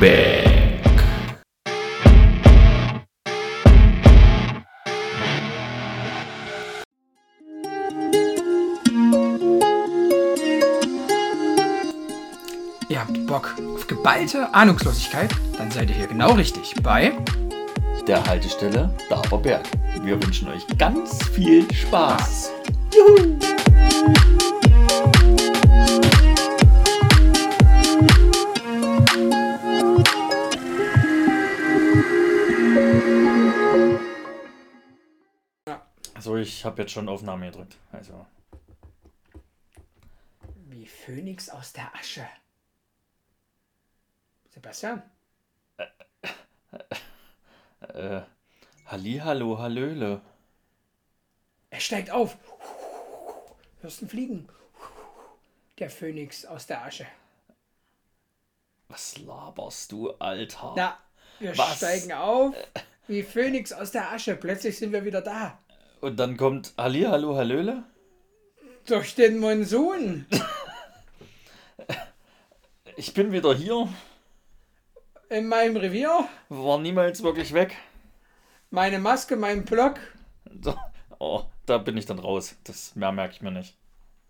back. Ihr habt Bock auf geballte Ahnungslosigkeit? Dann seid ihr hier genau richtig bei Der Haltestelle Daberberg. Wir wünschen euch ganz viel Spaß. Also habe jetzt schon Aufnahme gedrückt. Also Wie Phönix aus der Asche. Sebastian? äh, Hallihallo, Hallöle. Er steigt auf. Hörst du fliegen? Der Phönix aus der Asche. Was laberst du, Alter? Na, wir Was? steigen auf. Wie Phönix aus der Asche. Plötzlich sind wir wieder da. Und dann kommt Hallihallo, Hallöle? Durch den Monsun. Ich bin wieder hier. In meinem Revier. War niemals wirklich weg. Meine Maske, mein Block. So. Oh, da bin ich dann raus. Das mehr merke ich mir nicht.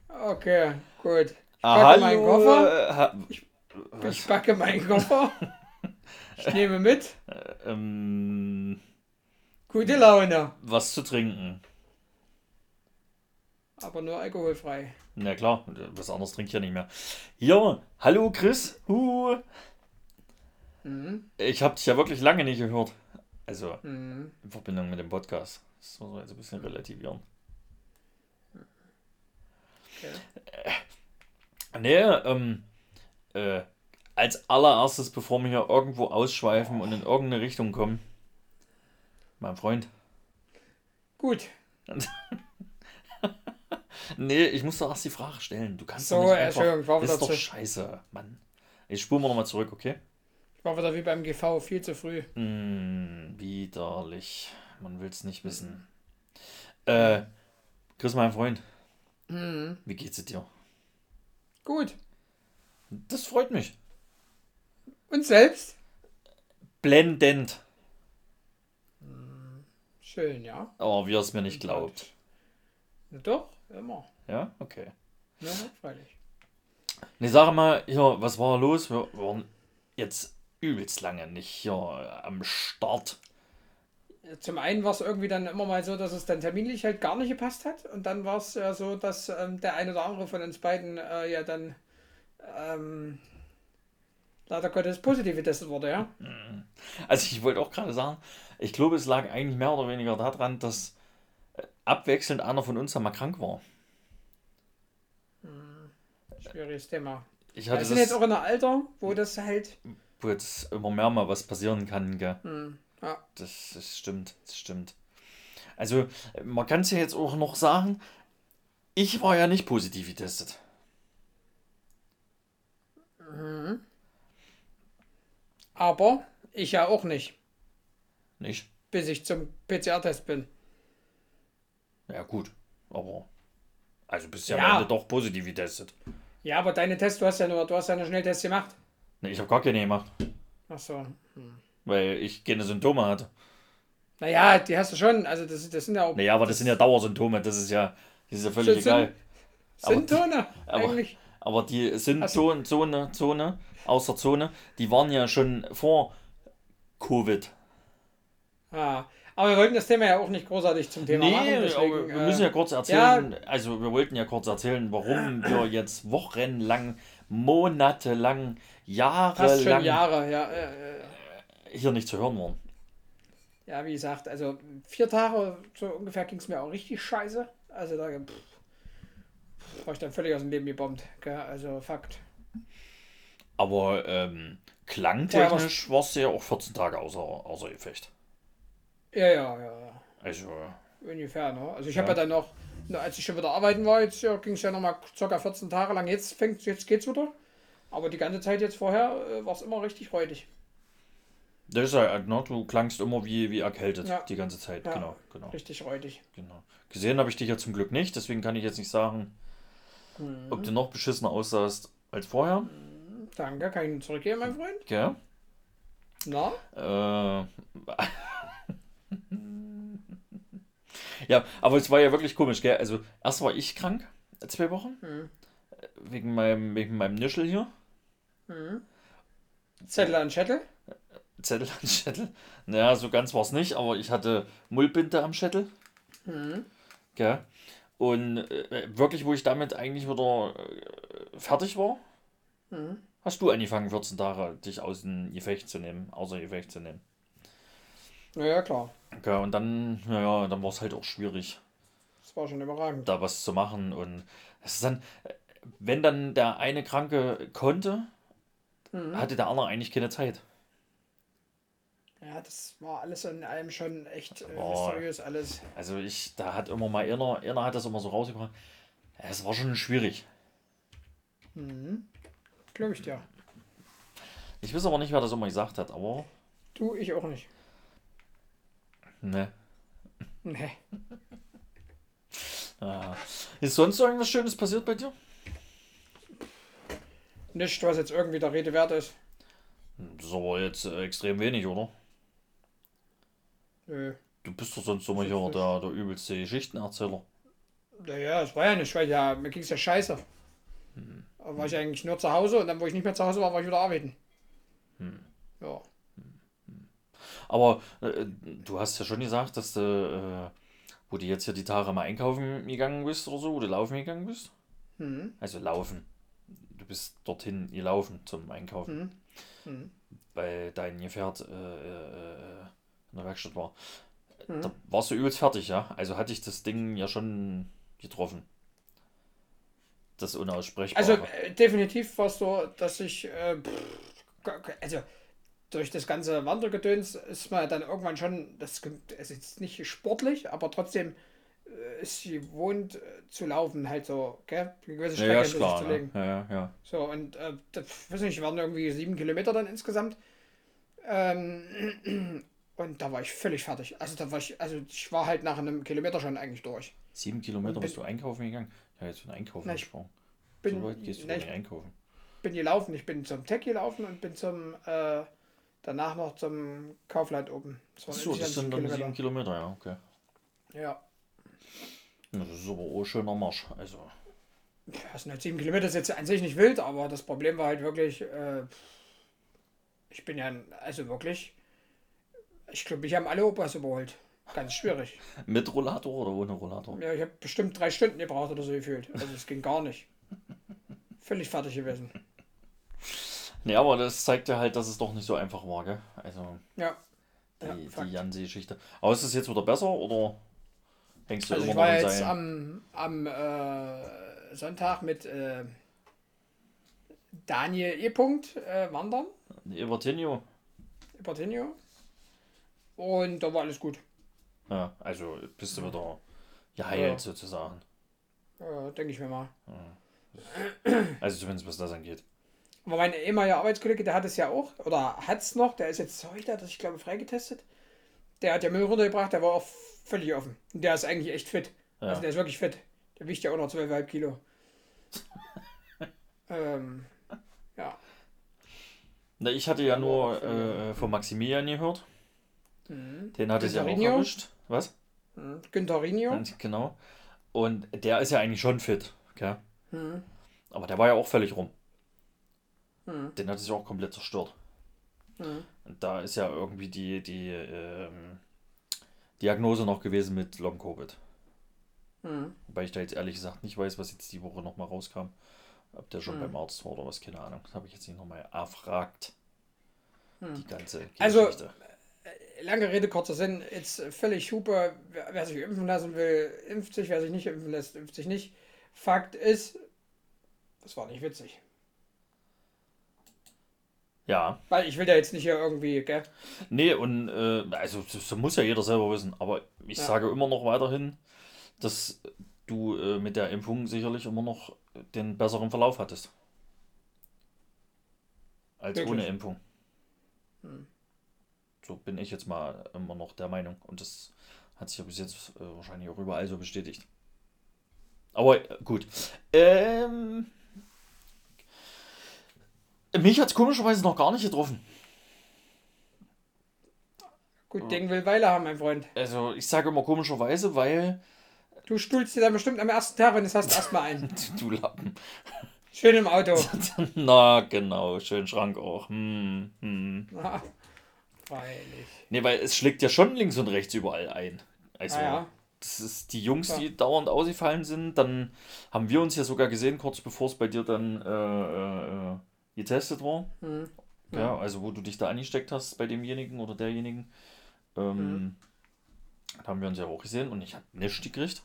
Okay, gut. Ich Ah, packe hallo. meinen Koffer. äh, ha- Ich packe meinen Koffer. Ich nehme mit. ähm, Gute Laune. was zu trinken. Aber nur alkoholfrei. Na klar, was anderes trinke ich ja nicht mehr. Hier, hallo Chris. Hu. Mhm. Ich habe dich ja wirklich lange nicht gehört. Also Mhm. in Verbindung mit dem Podcast. Das muss man jetzt ein bisschen relativieren. Okay. Nee, ähm, äh, als allererstes, bevor wir hier irgendwo ausschweifen und in irgendeine Richtung kommen, mein Freund. Gut. Nee, ich muss doch erst die Frage stellen. Du kannst So, doch nicht Entschuldigung, ich war einfach... Das ist doch zu- scheiße, Mann. Ich spule mal nochmal zurück, okay? Ich war wieder wie beim GV, viel zu früh. Hm, widerlich. Man will es nicht wissen. Äh, Chris, mein Freund, Mhm. wie geht's dir? Gut. Das freut mich. Und selbst? Blendend. Schön, ja. Aber wie er es mir nicht glaubt. Na doch, immer. Ja, okay. Ja, freilich. Ne, sag mal, hier, was war los? Wir waren jetzt übelst lange nicht hier am Start. Zum einen war es irgendwie dann immer mal so, dass es dann terminlich halt gar nicht gepasst hat. Und dann war es ja so, dass ähm, der eine oder andere von uns beiden äh, ja dann ähm, leider Gottes positiv getestet wurde, ja. Also ich wollte auch gerade sagen, ich glaube, es lag eigentlich mehr oder weniger daran, dass äh, abwechselnd einer von uns einmal krank war. Schwieriges Thema. Ich Wir hatte sind jetzt das, auch in einem Alter, wo das halt. wo jetzt immer mehr mal was passieren kann, gell? Hm, ja. Das, das stimmt, das stimmt. Also, man kann es ja jetzt auch noch sagen, ich war ja nicht positiv getestet. Aber ich ja auch nicht, Nicht? bis ich zum PCR-Test bin. Ja, gut. Aber. Also bist ja, Ja. am Ende doch positiv getestet. Ja, aber deine Tests, du hast ja nur, du hast ja nur Schnelltests gemacht. Ne, ich habe gar keine gemacht, Ach so. weil ich keine Symptome hatte. Naja, die hast du schon. Also das, das sind ja auch Naja, aber das sind ja Dauersymptome, das ist ja, das ist ja völlig Sind- egal. aber- Symptome eigentlich. Aber die Symptome, Zone, Zone, aus der Zone, die waren ja schon vor Covid. Ah, aber wir wollten das Thema ja auch nicht großartig zum Thema machen. Nee, Deswegen, aber wir äh, müssen ja kurz erzählen, also wir wollten ja kurz erzählen, warum wir jetzt wochenlang, monatelang, fast schon jahrelang Jahre, ja. Äh, äh, hier nicht zu hören waren. ja, wie gesagt, also vier Tage so ungefähr ging es mir auch richtig scheiße. Also da pff, war ich dann völlig aus dem Leben gebombt. Gell? Also Fakt. Aber ähm, klangtechnisch warst du ja auch 14 Tage außer, außer Gefecht. Ja, ja, ja, ja. Also, Ungefähr, ne? Also ich Ja. habe ja dann noch, als ich schon wieder arbeiten war, jetzt ja, ging es ja nochmal ca. 14 Tage lang. Jetzt fängt jetzt geht's wieder. Aber die ganze Zeit jetzt vorher äh, war es immer richtig räudig. das ist ja, ne, du klangst immer wie, wie erkältet Ja. die ganze Zeit. Ja. Genau, genau, Richtig räudig. genau. Gesehen habe ich dich ja zum Glück nicht, deswegen kann ich jetzt nicht sagen, ob du noch beschissener aussahst als vorher. Danke, kann ich Ihnen zurückgeben, mein Freund. Gell? Na? Äh, ja, aber es war ja wirklich komisch, gell? Also, erst war ich krank, zwei Wochen, Mhm. wegen meinem, wegen meinem Nischel hier. Mhm. Zettel an Schädel? Zettel an Schädel. Naja, so ganz war es nicht, aber ich hatte Mullbinde am Schädel. Mhm. Gell? Und äh, wirklich, wo ich damit eigentlich wieder äh, fertig war, Mhm. hast du angefangen, 14 Tage dich aus dem Gefecht zu nehmen, außer Gefecht zu nehmen. Naja, klar. Okay, und dann, naja, dann war es halt auch schwierig, Das war schon überragend. da was zu machen. Und es ist dann, wenn dann der eine Kranke konnte, Mhm. hatte der andere eigentlich keine Zeit. Ja, das war alles in allem schon echt äh, mysteriös alles. Also ich, da hat immer mal einer, einer hat das immer so rausgebracht. Es war schon schwierig. Mhm. Glaube ich dir. Ich weiß aber nicht, wer das immer gesagt hat, aber Du, ich auch nicht. Ne. Nee. Ja. Ist sonst irgendwas Schönes passiert bei dir? Nicht, was jetzt irgendwie der Rede wert ist. Das ist aber jetzt äh, extrem wenig, oder? Nö. Du bist doch sonst immer hier der, der übelste Geschichtenerzähler. Naja, es war ja nicht, weil ja, mir ging es ja scheiße. Da war ich eigentlich nur zu Hause und dann, wo ich nicht mehr zu Hause war, war ich wieder arbeiten. Ja. Aber äh, du hast ja schon gesagt, dass du, äh, wo du jetzt hier die Tage mal einkaufen gegangen bist oder so, wo du laufen gegangen bist. Mhm. Also laufen. Du bist dorthin gelaufen zum Einkaufen. Mhm. Mhm. Weil dein Gefährt äh, äh, in der Werkstatt war. Mhm. Da warst du übelst fertig, ja? Also hatte ich das Ding ja schon getroffen. Das Unaussprechbare. Also äh, definitiv war es so, dass ich, äh, pff, also durch das ganze Wandergedöns ist man dann irgendwann schon, das ist jetzt nicht sportlich, aber trotzdem äh, ist sie gewohnt äh, zu laufen, halt so, gell? Eine gewisse ja, ja, Strecke hinter sich klar. zu Ne? legen. Ja, ja, ja. So, und äh, das, weiß nicht, waren irgendwie sieben Kilometer dann insgesamt. Ähm, und da war ich völlig fertig. Also da war ich, also ich war halt nach einem Kilometer schon eigentlich durch. Sieben Kilometer Und bist bin- du einkaufen gegangen? Ja, jetzt von Einkaufen Na, ich gesprochen. bin- so weit gehst du na, einkaufen. Bin gelaufen, ich bin zum Tech gelaufen und bin zum äh, danach noch zum Kaufland oben. Das Achso, das sind dann sieben sieben Kilometer, ja, okay. Ja. Das ist aber auch ein schöner Marsch. Also, Das sind halt sieben Kilometer, ist jetzt an sich nicht wild, aber das Problem war halt wirklich, äh, ich bin ja, also wirklich, ich glaube, mich haben alle Opas überholt. Ganz schwierig. mit Rollator oder ohne Rollator? Ja, ich habe bestimmt drei Stunden gebraucht oder so gefühlt. Also es ging gar nicht. Völlig fertig gewesen. Nee, aber das zeigt ja halt, dass es doch nicht so einfach war, gell? Also, Ja. die, Ja, die. Jansi-Geschichte. Aber ist es jetzt wieder besser oder hängst du Also ich immer war noch in jetzt Seilen? am, am äh, Sonntag mit äh, Daniel E. -Punkt, äh, wandern, über Tenio. Und da war alles gut. Ja, also bist du wieder geheilt Ja. sozusagen. Äh, Denke ich mir mal. Also zumindest was das angeht. Aber mein ehemaliger Arbeitskollege, der hat es ja auch, oder hat es noch, der ist jetzt heute, hat er sich, glaube ich, freigetestet. Der hat ja Müll runtergebracht, der war auch völlig offen. Und der ist eigentlich echt fit. Ja. Also der ist wirklich fit. Der wiegt ja auch noch 12,5 Kilo. ähm, ja. Na, ich hatte ja nur äh, von Maximilian gehört. Mhm. Den hat es ja auch erwischt. Was? Mhm. Ganz Genau. Und der ist ja eigentlich schon fit, gell? Mhm. Aber der war ja auch völlig rum. Mhm. Den hat es ja auch komplett zerstört. Mhm. Und da ist ja irgendwie die, die ähm, Diagnose noch gewesen mit Long Covid. Mhm. Wobei ich da jetzt ehrlich gesagt nicht weiß, was jetzt die Woche nochmal rauskam. Ob der schon Mhm. beim Arzt war oder was, keine Ahnung. Das habe ich jetzt nicht nochmal erfragt. Die ganze Hm. Also- Geschichte. Lange Rede, kurzer Sinn, jetzt völlig Hupe. Wer, wer sich impfen lassen will, impft sich. Wer sich nicht impfen lässt, impft sich nicht. Fakt ist, das war nicht witzig. Ja, Weil ich will da jetzt nicht hier irgendwie, gell? nee, und äh, also das, muss ja jeder selber wissen. Aber ich Ja. sage immer noch weiterhin, dass du äh, mit der Impfung sicherlich immer noch den besseren Verlauf hattest. Als Wirklich? ohne Impfung. Hm. So bin ich jetzt mal immer noch der Meinung. Und das hat sich ja bis jetzt äh, wahrscheinlich auch überall so bestätigt. Aber äh, gut. Ähm, mich hat es komischerweise noch gar nicht getroffen. Gut Ding will Weile haben, mein Freund. Also, ich sage immer komischerweise, weil. Du stuhlst dir dann bestimmt am ersten Tag, wenn du es hast, erstmal ein. du Lappen. Schön im Auto. Na, genau. Schön Schrank auch. Hm, hm. Na, freilich. Nee, weil es schlägt ja schon links und rechts überall ein. Also, Ah, ja. das ist die Jungs, Ja. die dauernd ausgefallen sind. Dann haben wir uns ja sogar gesehen, kurz bevor es bei dir dann äh, äh, äh, getestet war. Hm. Ja, also wo du dich da angesteckt hast bei demjenigen oder derjenigen. Ähm, Mhm. Da haben wir uns ja auch gesehen und ich habe nichts gekriegt.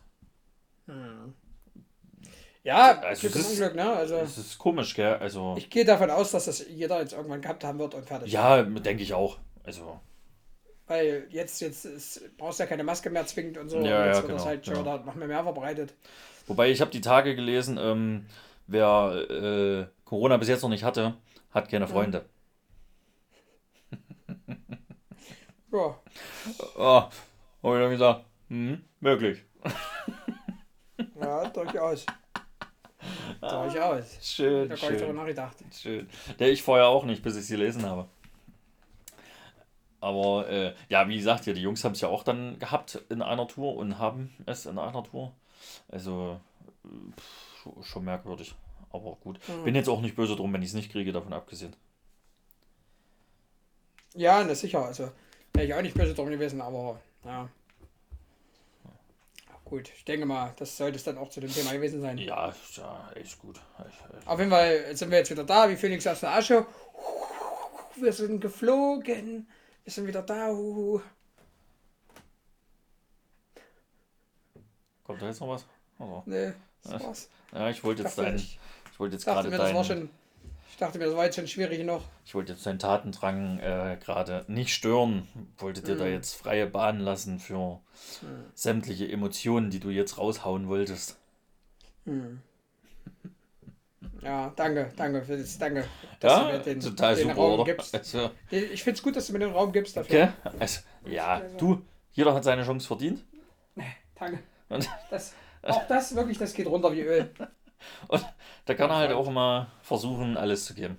Ja, Also Glück es ist- Unglück, ne? Also Das ist komisch, gell? Also, ich gehe davon aus, dass das jeder jetzt irgendwann gehabt haben wird und fertig. ja, denke ich auch. Also, Weil jetzt, jetzt ist, brauchst du ja keine Maske mehr zwingend und so. Ja, und jetzt ja, wird das genau, halt schon ja. wieder noch mehr, mehr verbreitet. wobei ich habe die Tage gelesen, ähm, wer äh, Corona bis jetzt noch nicht hatte, hat keine Freunde. Ja, Ah, habe ich dann gesagt, hm, möglich. ja durchaus. durchaus. Schön, Da gar nicht darüber nachgedacht. schön. Der ich vorher auch nicht, bis ich sie gelesen habe. Aber äh, ja, wie gesagt, ja, die Jungs haben es ja auch dann gehabt in einer Tour und haben es in einer Tour. Also äh, pff, schon- merkwürdig. Aber gut. Mhm. Bin jetzt auch nicht böse drum, wenn ich es nicht kriege, davon abgesehen. Ja, na sicher. Also wäre ich auch nicht böse drum gewesen, aber ja. Gut, ich denke mal, das sollte es dann auch zu dem Thema gewesen sein. Ja, ist ja, echt gut. Echt, echt. Auf jeden Fall sind wir jetzt wieder da, wie Phoenix aus der Asche. Wir sind geflogen. Wir sind wieder da. Kommt da jetzt noch was? Oder? Nee, das war's. Ja, ich wollte jetzt deinen, ich ich wollte jetzt gerade deinen, schon. Ich dachte mir, das war jetzt schon schwierig genug. ich wollte jetzt deinen Tatendrang äh, gerade nicht stören. Wollte dir da Mhm. jetzt freie Bahn lassen für sämtliche Emotionen, die du jetzt raushauen wolltest. Hm. Ja, danke, danke für das, danke. dass du Ja, mir den, total den super, Raum oder? gibst. Also, Ich finde es gut, dass du mir den Raum gibst dafür. okay? also, ja, du, jeder hat seine Chance verdient. Danke. Und Das, auch das wirklich, das geht runter wie Öl. da kann er halt auch immer versuchen, alles zu geben.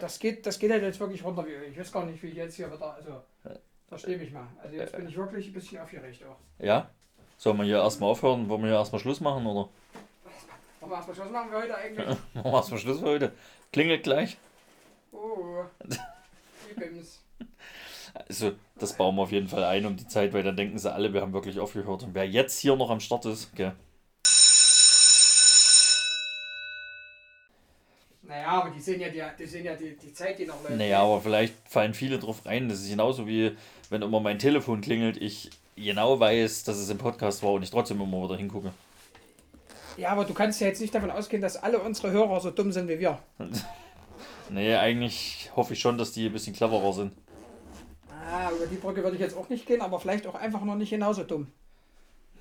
Das geht, das geht halt jetzt wirklich runter wie Öl. Ich weiß gar nicht, wie ich jetzt hier wieder. Also, verstehe mich mal. Also, jetzt bin ich wirklich ein bisschen aufgeregt auch. Ja? Sollen wir hier erstmal aufhören? Wollen wir hier erstmal Schluss machen, oder? Wollen wir erstmal Schluss machen wir heute eigentlich? Machen wir erstmal Schluss für heute. Klingelt gleich. Oh. Übrigens. Also, das bauen wir auf jeden Fall ein um die Zeit, weil dann denken sie alle, wir haben wirklich aufgehört. Und wer jetzt hier noch am Start ist, gell? Naja, aber die sehen ja die, die, sehen ja die, die Zeit, die noch läuft. Naja, aber vielleicht fallen viele drauf rein. Das ist genauso wie, wenn immer mein Telefon klingelt, ich genau weiß, dass es im Podcast war und ich trotzdem immer wieder hingucke. Ja, aber du kannst ja jetzt nicht davon ausgehen, dass alle unsere Hörer so dumm sind wie wir. Nee, eigentlich hoffe ich schon, dass die ein bisschen cleverer sind. Über die Brücke würde ich jetzt auch nicht gehen, aber vielleicht auch einfach noch nicht genauso dumm.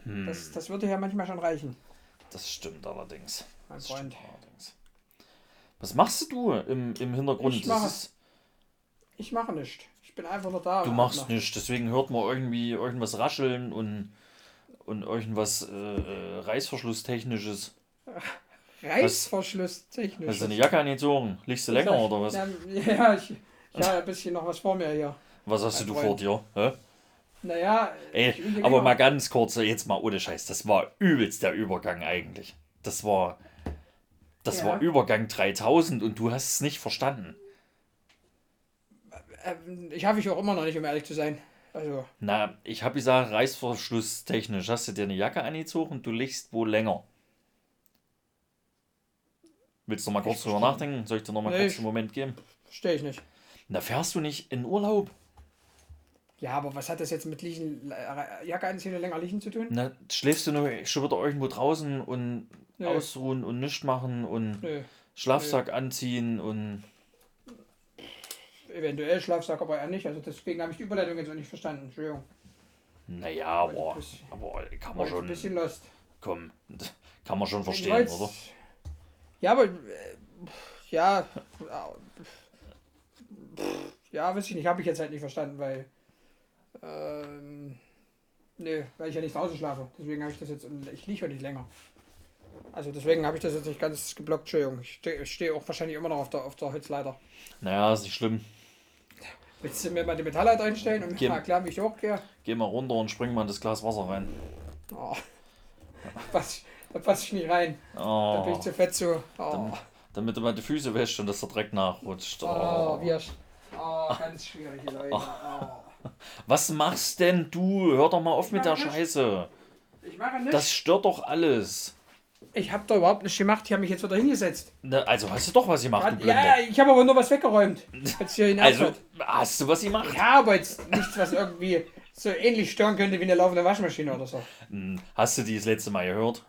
Hm. Das, das würde ja manchmal schon reichen, Das stimmt allerdings. mein Das Freund. allerdings. Was machst du im, im Hintergrund? Ich mache- ist, Ich mache nichts. Ich bin einfach nur da. du machst nichts, deswegen hört man irgendwie irgendwas rascheln und, und irgendwas äh, äh, Reißverschlusstechnisches. Reißverschluss technisch. Hast du eine Jacke angezogen? Liegst du länger oder was? Ja, ja, ich, ich habe ein bisschen noch was vor mir hier. Was hast du vor dir? Hä? Naja, Ey, aber mal- ganz kurz, jetzt mal ohne Scheiß, das war übelst der Übergang eigentlich. Das war, das Ja. war Übergang 3000 und du hast es nicht verstanden. ähm, ich habe ich auch immer noch nicht, um ehrlich zu sein. Also, Na, ich habe gesagt, Reißverschlusstechnisch, hast du dir eine Jacke angezogen und du liegst wohl länger. Willst du noch mal kurz drüber nachdenken? Soll ich dir noch mal Nee, kurz einen Moment geben? verstehe ich nicht. Na, fährst du nicht in Urlaub? Ja, aber was hat das jetzt mit liegen, äh, Jacke anziehen und länger liegen zu tun? Na, schläfst du nur schon wieder irgendwo draußen und Nö. ausruhen und nichts machen und Nö. Schlafsack anziehen und Eventuell Schlafsack, aber eher nicht. Also deswegen habe ich die Überleitung jetzt auch nicht verstanden. Entschuldigung. naja, Aber aber, kann man ich ein schon, bisschen lost. komm, kann man schon verstehen, oder? Ja, aber. Äh, ja. Ja, weiß ich nicht. Habe ich jetzt halt nicht verstanden, weil. Ähm, nee, weil ich ja nicht Hause schlafe. Deswegen habe ich das jetzt. Ich liege ja nicht länger. Also deswegen habe ich das jetzt nicht ganz geblockt. Entschuldigung. Ich stehe steh auch wahrscheinlich immer noch auf der, auf der Holzleiter. Naja, ist nicht schlimm. Willst du mir mal die Metallheit einstellen und mir mal erklären, wie ich hochgehe? Geh mal runter und spring mal in das Glas Wasser rein. Oh. Da passe ich, da pass ich nie rein. Da bin Oh, ich zu fett zu. Oh, damit du mal die Füße wäschst und dass der Dreck nachrutscht. oh, Oh. wir. Oh, ganz schwierige Leute. Oh. Was machst denn du? Hör doch mal auf mit der mach nichts. Scheiße. Ich mache nichts. Das stört doch alles. ich habe da überhaupt nichts gemacht. Ich habe mich jetzt wieder hingesetzt. Na, also hast du doch was gemacht, du Blinde. Ja, ich habe aber nur was weggeräumt. Also hat. hast du was gemacht? Ja, aber jetzt nichts, was irgendwie so ähnlich stören könnte wie eine laufende Waschmaschine oder so. Hm, Hast du die das letzte Mal gehört?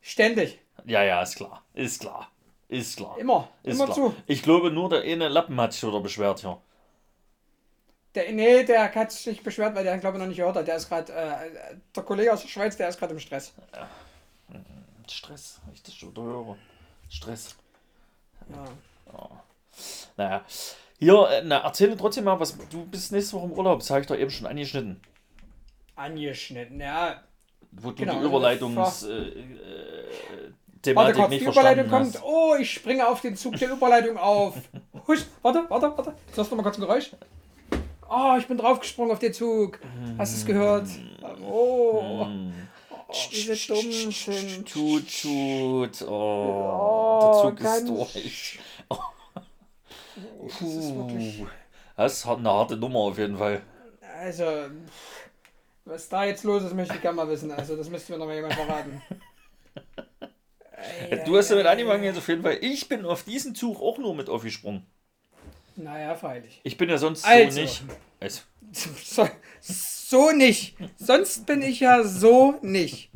Ständig. Ja, ja, ist klar. Ist klar. Ist klar. Immer. Ist immer klar. zu. Ich glaube, nur der eine Lappen hat sich wieder beschwert hier. Der, nee, der hat sich nicht beschwert, weil der glaube ich noch nicht gehört hat. Der ist gerade, äh, der Kollege aus der Schweiz, der ist gerade im Stress. Stress, wenn ich das schon höre. Stress. Ja. Naja. Hier, äh, na, erzähle trotzdem mal, was du bist nächste Woche im Urlaub, das habe ich doch eben schon angeschnitten. Angeschnitten, ja. Wo du Genau, die also Überleitungs äh, äh, Warte nicht die Überleitung verstanden kommt. hast. Oh, ich springe auf den Zug der Überleitung auf. Husch, warte, warte, warte. Jetzt hast du mal kurz ein Geräusch. Oh, ich bin draufgesprungen auf den Zug. Hast du es gehört? Oh, Hm. oh wie sie dumm sind. Tut, tut. Oh, Oh, der Zug ist durch. Das ist wirklich. Das ist eine harte Nummer auf jeden Fall. also, was da jetzt los ist, möchte ich gerne mal wissen. Also, das müsste mir noch mal jemand verraten. Du hast damit angefangen jetzt auf jeden Fall. Ich bin auf diesen Zug auch nur mit aufgesprungen. Naja, freilich. Ich bin ja sonst Also. so nicht. Also, So, so nicht. Sonst bin ich ja so nicht.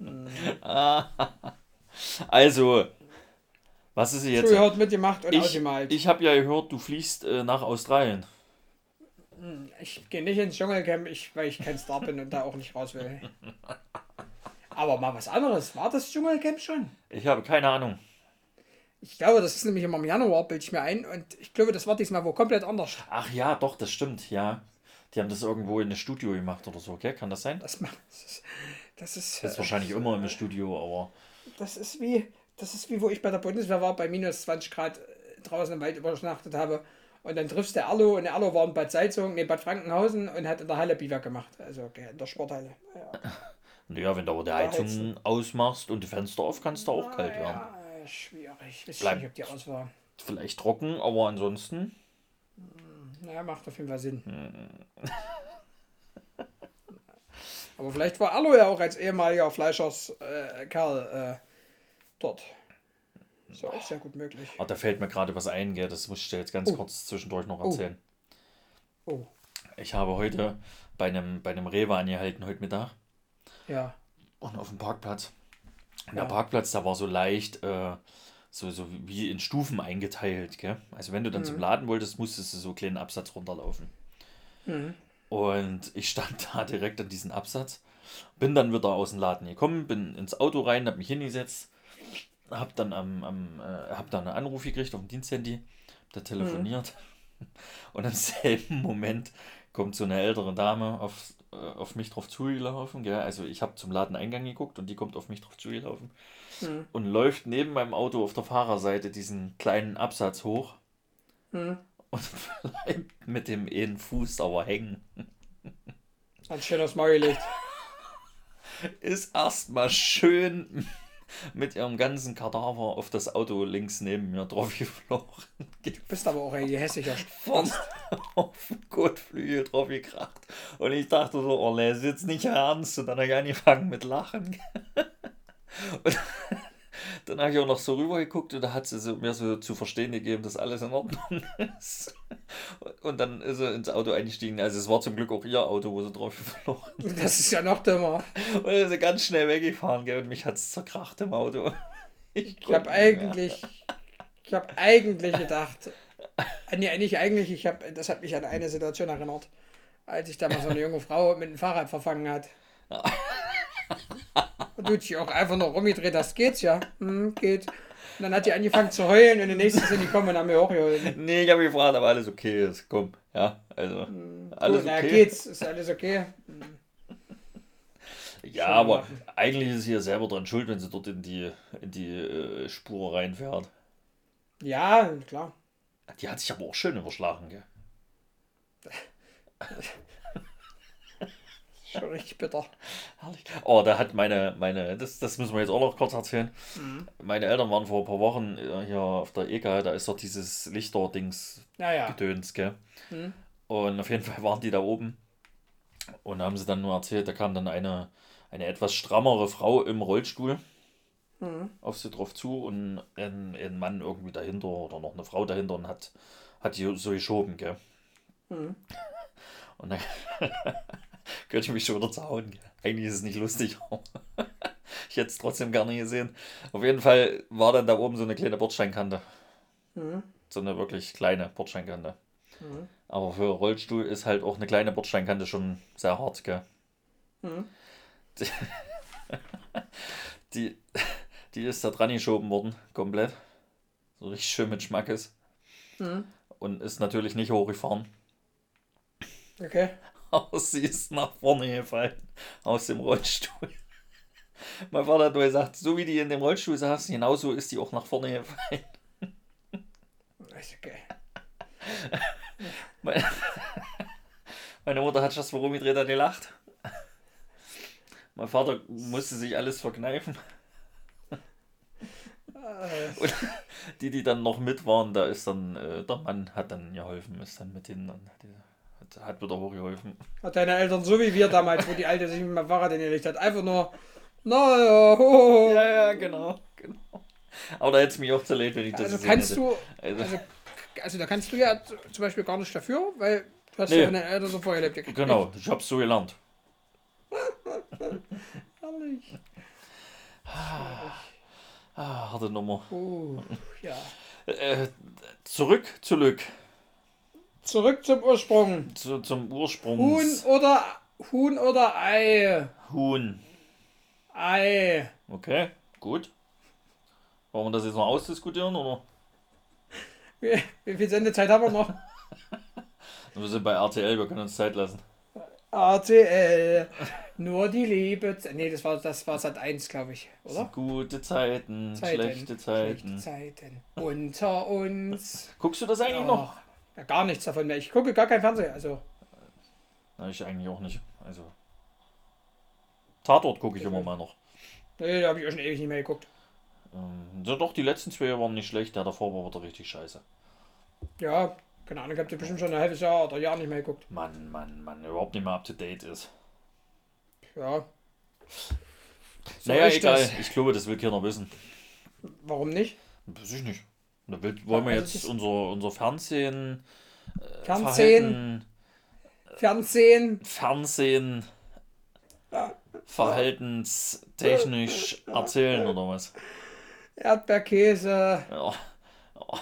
also was ist jetzt? Zugehört, mitgemacht und Ich, ausgemalt. ich habe ja gehört, du fliegst äh, nach Australien. Ich gehe nicht ins Dschungelcamp, ich, weil ich kein Star bin und da auch nicht raus will. Aber mal was anderes. War das Dschungelcamp schon? Ich habe keine Ahnung. Ich glaube, das ist nämlich immer im Januar, bilde ich mir ein. Und ich glaube, das war diesmal wohl komplett anders. Ach ja, doch, das stimmt, ja. Die haben das irgendwo in einem Studio gemacht oder so, gell? Kann das sein? Das, das ist, das ist, Das ist äh, wahrscheinlich immer im Studio, aber. das ist wie, das ist wie, wo ich bei der Bundeswehr war, bei minus 20 Grad äh, draußen im Wald übernachtet habe. Und dann triffst du Erlo und der Erlo war in Bad Salzung, nee, Bad Frankenhausen und hat in der Halle Biwak gemacht. Also okay, in der Sporthalle. Ja. Naja, wenn du aber die Heizung ausmachst und die Fenster auf, kann es da auch kalt werden. Ja, äh, schwierig. Ich weiß nicht, ob die aus war. Vielleicht trocken, aber ansonsten. Naja, macht auf jeden Fall Sinn. Hm. Aber vielleicht war Allo ja auch als ehemaliger Fleischers-Kerl äh, äh, dort. Ist ja auch sehr gut möglich. Ah, da fällt mir gerade was ein, gell? Das muss ich dir jetzt ganz kurz zwischendurch noch erzählen. Oh, Ich habe heute bei einem, bei einem Rewe angehalten, heute Mittag. ja. Und auf dem Parkplatz. Und Ja. Der Parkplatz, da war so leicht, äh, so, so wie in Stufen eingeteilt, gell? Also wenn du dann zum Laden wolltest, musstest du so einen kleinen Absatz runterlaufen. Mhm. Und ich stand da direkt an diesem Absatz, bin dann wieder aus dem Laden gekommen, bin ins Auto rein, hab mich hingesetzt, hab dann am, am äh, hab dann einen Anruf gekriegt auf dem Diensthandy, hab da telefoniert. Und im selben Moment kommt so eine ältere Dame auf, äh, auf mich drauf zugelaufen. Gell? Also ich habe zum Ladeneingang geguckt und die kommt auf mich drauf zugelaufen Mhm. und läuft neben meinem Auto auf der Fahrerseite diesen kleinen Absatz hoch Mhm. und bleibt mit dem einen Fuß aber hängen. Hat schön aufs Maul gelegt. ist erstmal schön mit ihrem ganzen Kadaver auf das Auto links neben mir drauf geflogen. Du bist aber auch ein hässlicher Vorne auf den Kotflügel drauf gekracht. Und ich dachte so, oh, nee, ist jetzt nicht ernst. Und dann habe ich angefangen mit Lachen. Und dann habe ich auch noch so rüber geguckt und da hat sie so, mir so zu verstehen gegeben, dass alles in Ordnung ist. Und dann ist sie ins Auto eingestiegen. Also es war zum Glück auch ihr Auto, wo sie drauf geflogen Das ist ja noch dümmer. Und dann ist sie ganz schnell weggefahren, gell? Und mich hat es zerkracht im Auto. Ich, Ich habe eigentlich, ich habe eigentlich gedacht, äh, nee, nicht eigentlich, ich habe, das hat mich an eine Situation erinnert, als ich da mal so eine junge Frau mit dem Fahrrad verfangen hat. Und du dich auch einfach nur rumgedreht hast, geht's ja, hm, geht. Und dann hat die angefangen zu heulen und die nächsten sind die kommen und haben mir hochgeholt. Nee, ich habe gefragt, ob alles okay ist. Komm, ja, also. Alles Gut, na, okay. geht's, ist alles okay. Ja, Schon aber machen. eigentlich ist sie ja selber dran schuld, wenn sie dort in die, in die äh, Spur reinfährt. Ja, klar. Die hat sich aber auch schön überschlagen, gell? Schon richtig bitter. Herrlich. Oh, da hat meine, meine, das, das müssen wir jetzt auch noch kurz erzählen. Meine Eltern waren vor ein paar Wochen äh, hier auf der EGA, da ist doch dieses Lichter-Dings Naja. Gedöns, gell? Und auf jeden Fall waren die da oben und haben sie dann nur erzählt, da kam dann eine, eine etwas strammere Frau im Rollstuhl auf sie drauf zu und ein, ein Mann irgendwie dahinter oder noch eine Frau dahinter und hat, hat die so geschoben, gell? Und dann könnte ich mich schon wieder zerhauen. Eigentlich ist es nicht lustig, ich hätte es trotzdem gerne gesehen. Auf jeden Fall war dann da oben so eine kleine Bordsteinkante. So eine wirklich kleine Bordsteinkante. Aber für Rollstuhl ist halt auch eine kleine Bordsteinkante schon sehr hart, gell? Die, die, die ist da dran geschoben worden, komplett. So richtig schön mit Schmackes. Und ist natürlich nicht hochgefahren. Okay. Aber sie ist nach vorne gefallen aus dem Rollstuhl. Mein Vater hat nur gesagt, so wie die in dem Rollstuhl saß, genauso ist die auch nach vorne gefallen. Ist okay. Meine, meine Mutter hat fast rumgedreht und gelacht. Mein Vater musste sich alles verkneifen. Und die, die dann noch mit waren, da ist dann, äh, der Mann hat dann geholfen, ist dann mit denen, dann hat, hat, hat wieder hochgeholfen. Hat deine Eltern so wie wir damals, wo die Alte sich mit dem Fahrrad hingelegt hat, einfach nur, naja, ho, Ja, ja, genau, genau. Aber da hätte es mich auch zu leid, wenn ich das Also gesehen kannst hätte. du, Also, also, also da kannst du ja zum Beispiel gar nicht dafür, weil du hast Nee. ja von deinen Eltern so vorgelebt gekriegt. genau, ich hab's so gelernt. Herrlich. Ah, harte Nummer. Uh, ja. Äh, zurück, zurück. Zurück zum Ursprung. Zu, zum Huhn Ursprungs. oder Huhn oder Ei. Huhn. Ei. Okay, gut. Wollen wir das jetzt noch ausdiskutieren oder? Wie, wie viel Sendezeit haben wir noch? Wir sind bei RTL, wir können uns Zeit lassen. RTL. Nur die Liebe. Nee, das war das war Sat 1, glaube ich, oder? Gute Zeiten, schlechte Zeiten. Schlechte Zeiten. Unter uns. Guckst du das eigentlich noch? Ja, gar nichts davon mehr. Ich gucke gar kein Fernsehen. Also, Na, ich eigentlich auch nicht. Also. Tatort gucke ich immer mal noch. nee, da habe ich auch schon ewig nicht mehr geguckt. Ähm, so doch, die letzten zwei waren nicht schlecht, der davor war wieder richtig scheiße. Ja, keine Ahnung, ich habe die bestimmt schon ein halbes Jahr oder Jahr nicht mehr geguckt. Mann, Mann, Mann, überhaupt nicht mehr up to date ist. Ja. So naja, egal. das. Ich glaube, das will keiner wissen. Warum nicht? Weiß ich nicht. Da will, wollen wir Also jetzt das- unser, unser Fernsehen, äh, Fernsehen, Verhalten, Fernsehen. Fernsehen, verhaltenstechnisch erzählen oder was? Erdbeerkäse. Ja. Oh.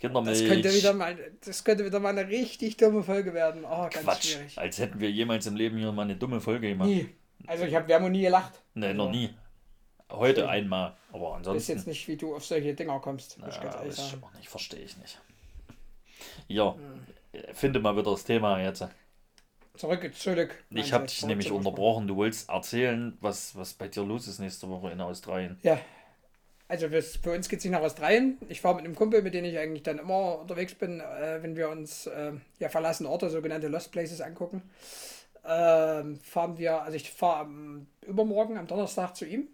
Das Kindermilch. könnte wieder mal, das könnte wieder mal eine richtig dumme Folge werden. Oh, ganz Quatsch. schwierig. Als hätten wir jemals im Leben hier mal eine dumme Folge gemacht. Nie. Also ich habe, wir haben noch nie gelacht. Nee, noch nie. Heute einmal. Aber Ich weiß ansonsten. jetzt nicht, wie du auf solche Dinger kommst, muss ich ganz auch nicht, verstehe ich nicht. Ja, finde mal wieder das Thema jetzt. Zurück, zurück. Ich habe dich nämlich unterbrochen. Du wolltest erzählen, was, was bei dir los ist nächste Woche in Australien. Ja. Also für, uns geht es nicht nach Australien. Ich fahre mit einem Kumpel, mit dem ich eigentlich dann immer unterwegs bin, äh, wenn wir uns äh, ja, verlassene Orte, sogenannte Lost Places angucken. Ähm, fahren wir, also ich fahre übermorgen, am Donnerstag zu ihm.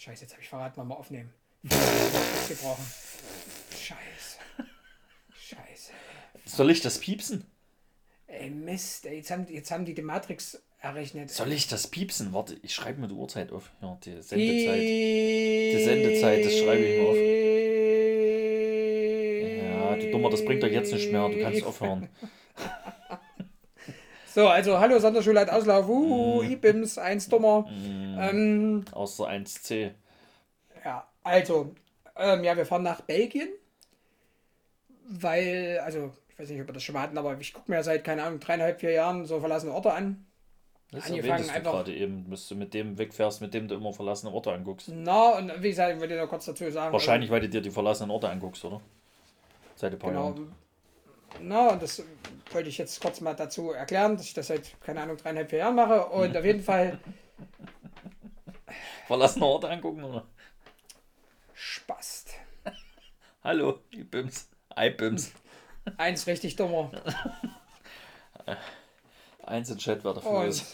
Scheiße, jetzt habe ich verraten, mal mal aufnehmen. Wir brauchen. Scheiße. Scheiße. Soll ich das piepsen? Ey, Mist, ey, jetzt, haben, die- jetzt haben die die Matrix errechnet. Soll ich das piepsen? Warte, ich schreibe mir die Uhrzeit auf. Ja, die Die Sendezeit. Die Sendezeit, das schreibe ich mir auf. Ja, du Dummer, das bringt doch jetzt nicht mehr. Du kannst aufhören. So, also hallo Sonderschulheit Auslauf, Mm. uh, IBIMS, eins dummer. Ähm, Außer 1C. ja, also, ähm, ja, wir fahren nach Belgien, weil, also, ich weiß nicht, ob wir das schon mal hatten, aber ich gucke mir seit, keine Ahnung, dreieinhalb, vier Jahren so verlassene Orte an. Das Angefangen du einfach- gerade eben, bis du mit dem wegfährst, mit dem du immer verlassene Orte anguckst. Na, und wie gesagt, ich wollte noch kurz dazu sagen. Wahrscheinlich, weil du dir die verlassenen Orte anguckst, oder? Seit ein paar Genau. Jahren. Na, und das wollte ich jetzt kurz mal dazu erklären, dass ich das seit, keine Ahnung, dreieinhalb, vier Jahren mache. Und auf jeden Fall Verlassene Orte angucken, oder? Spast. Hallo, Ibims. Ibims. Eins richtig dummer. Eins in Chat, wer dafür Und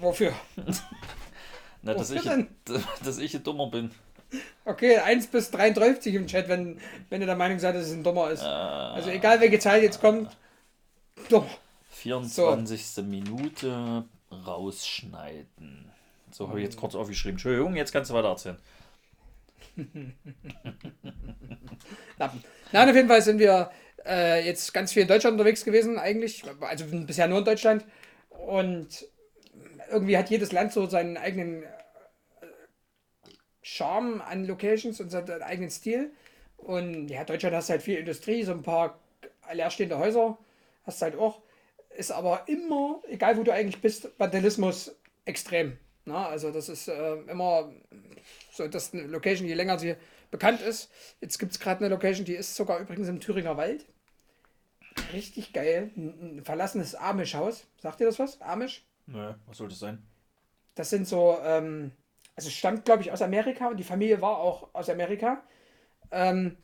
wofür? Na, dass, wofür ich, denn? dass ich ein dummer bin. Okay, 1 bis 33 im Chat, wenn, wenn ihr der Meinung seid, dass es ein dummer ist. Also egal welche Zahl jetzt kommt, dummer. 24. Minute rausschneiden. So habe ich jetzt kurz aufgeschrieben. Entschuldigung, jetzt kannst du weiter erzählen. Nein, auf jeden Fall sind wir äh, jetzt ganz viel in Deutschland unterwegs gewesen, eigentlich. Also bisher nur in Deutschland. Und irgendwie hat jedes Land so seinen eigenen äh, Charme an Locations und seinen eigenen Stil. Und ja, Deutschland hast halt viel Industrie, so ein paar leerstehende Häuser hast halt auch. Ist aber immer, egal wo du eigentlich bist, Vandalismus extrem. Na, also das ist äh, immer so, dass eine Location, je länger sie bekannt ist. Jetzt gibt es gerade eine Location, die ist sogar übrigens im Thüringer Wald. Richtig geil. Ein, ein verlassenes Amish-Haus. Sagt ihr das was? Amish? Nö, was soll das sein? Das sind so, ähm, also es stammt, glaube ich, aus Amerika und die Familie war auch aus Amerika. Ähm,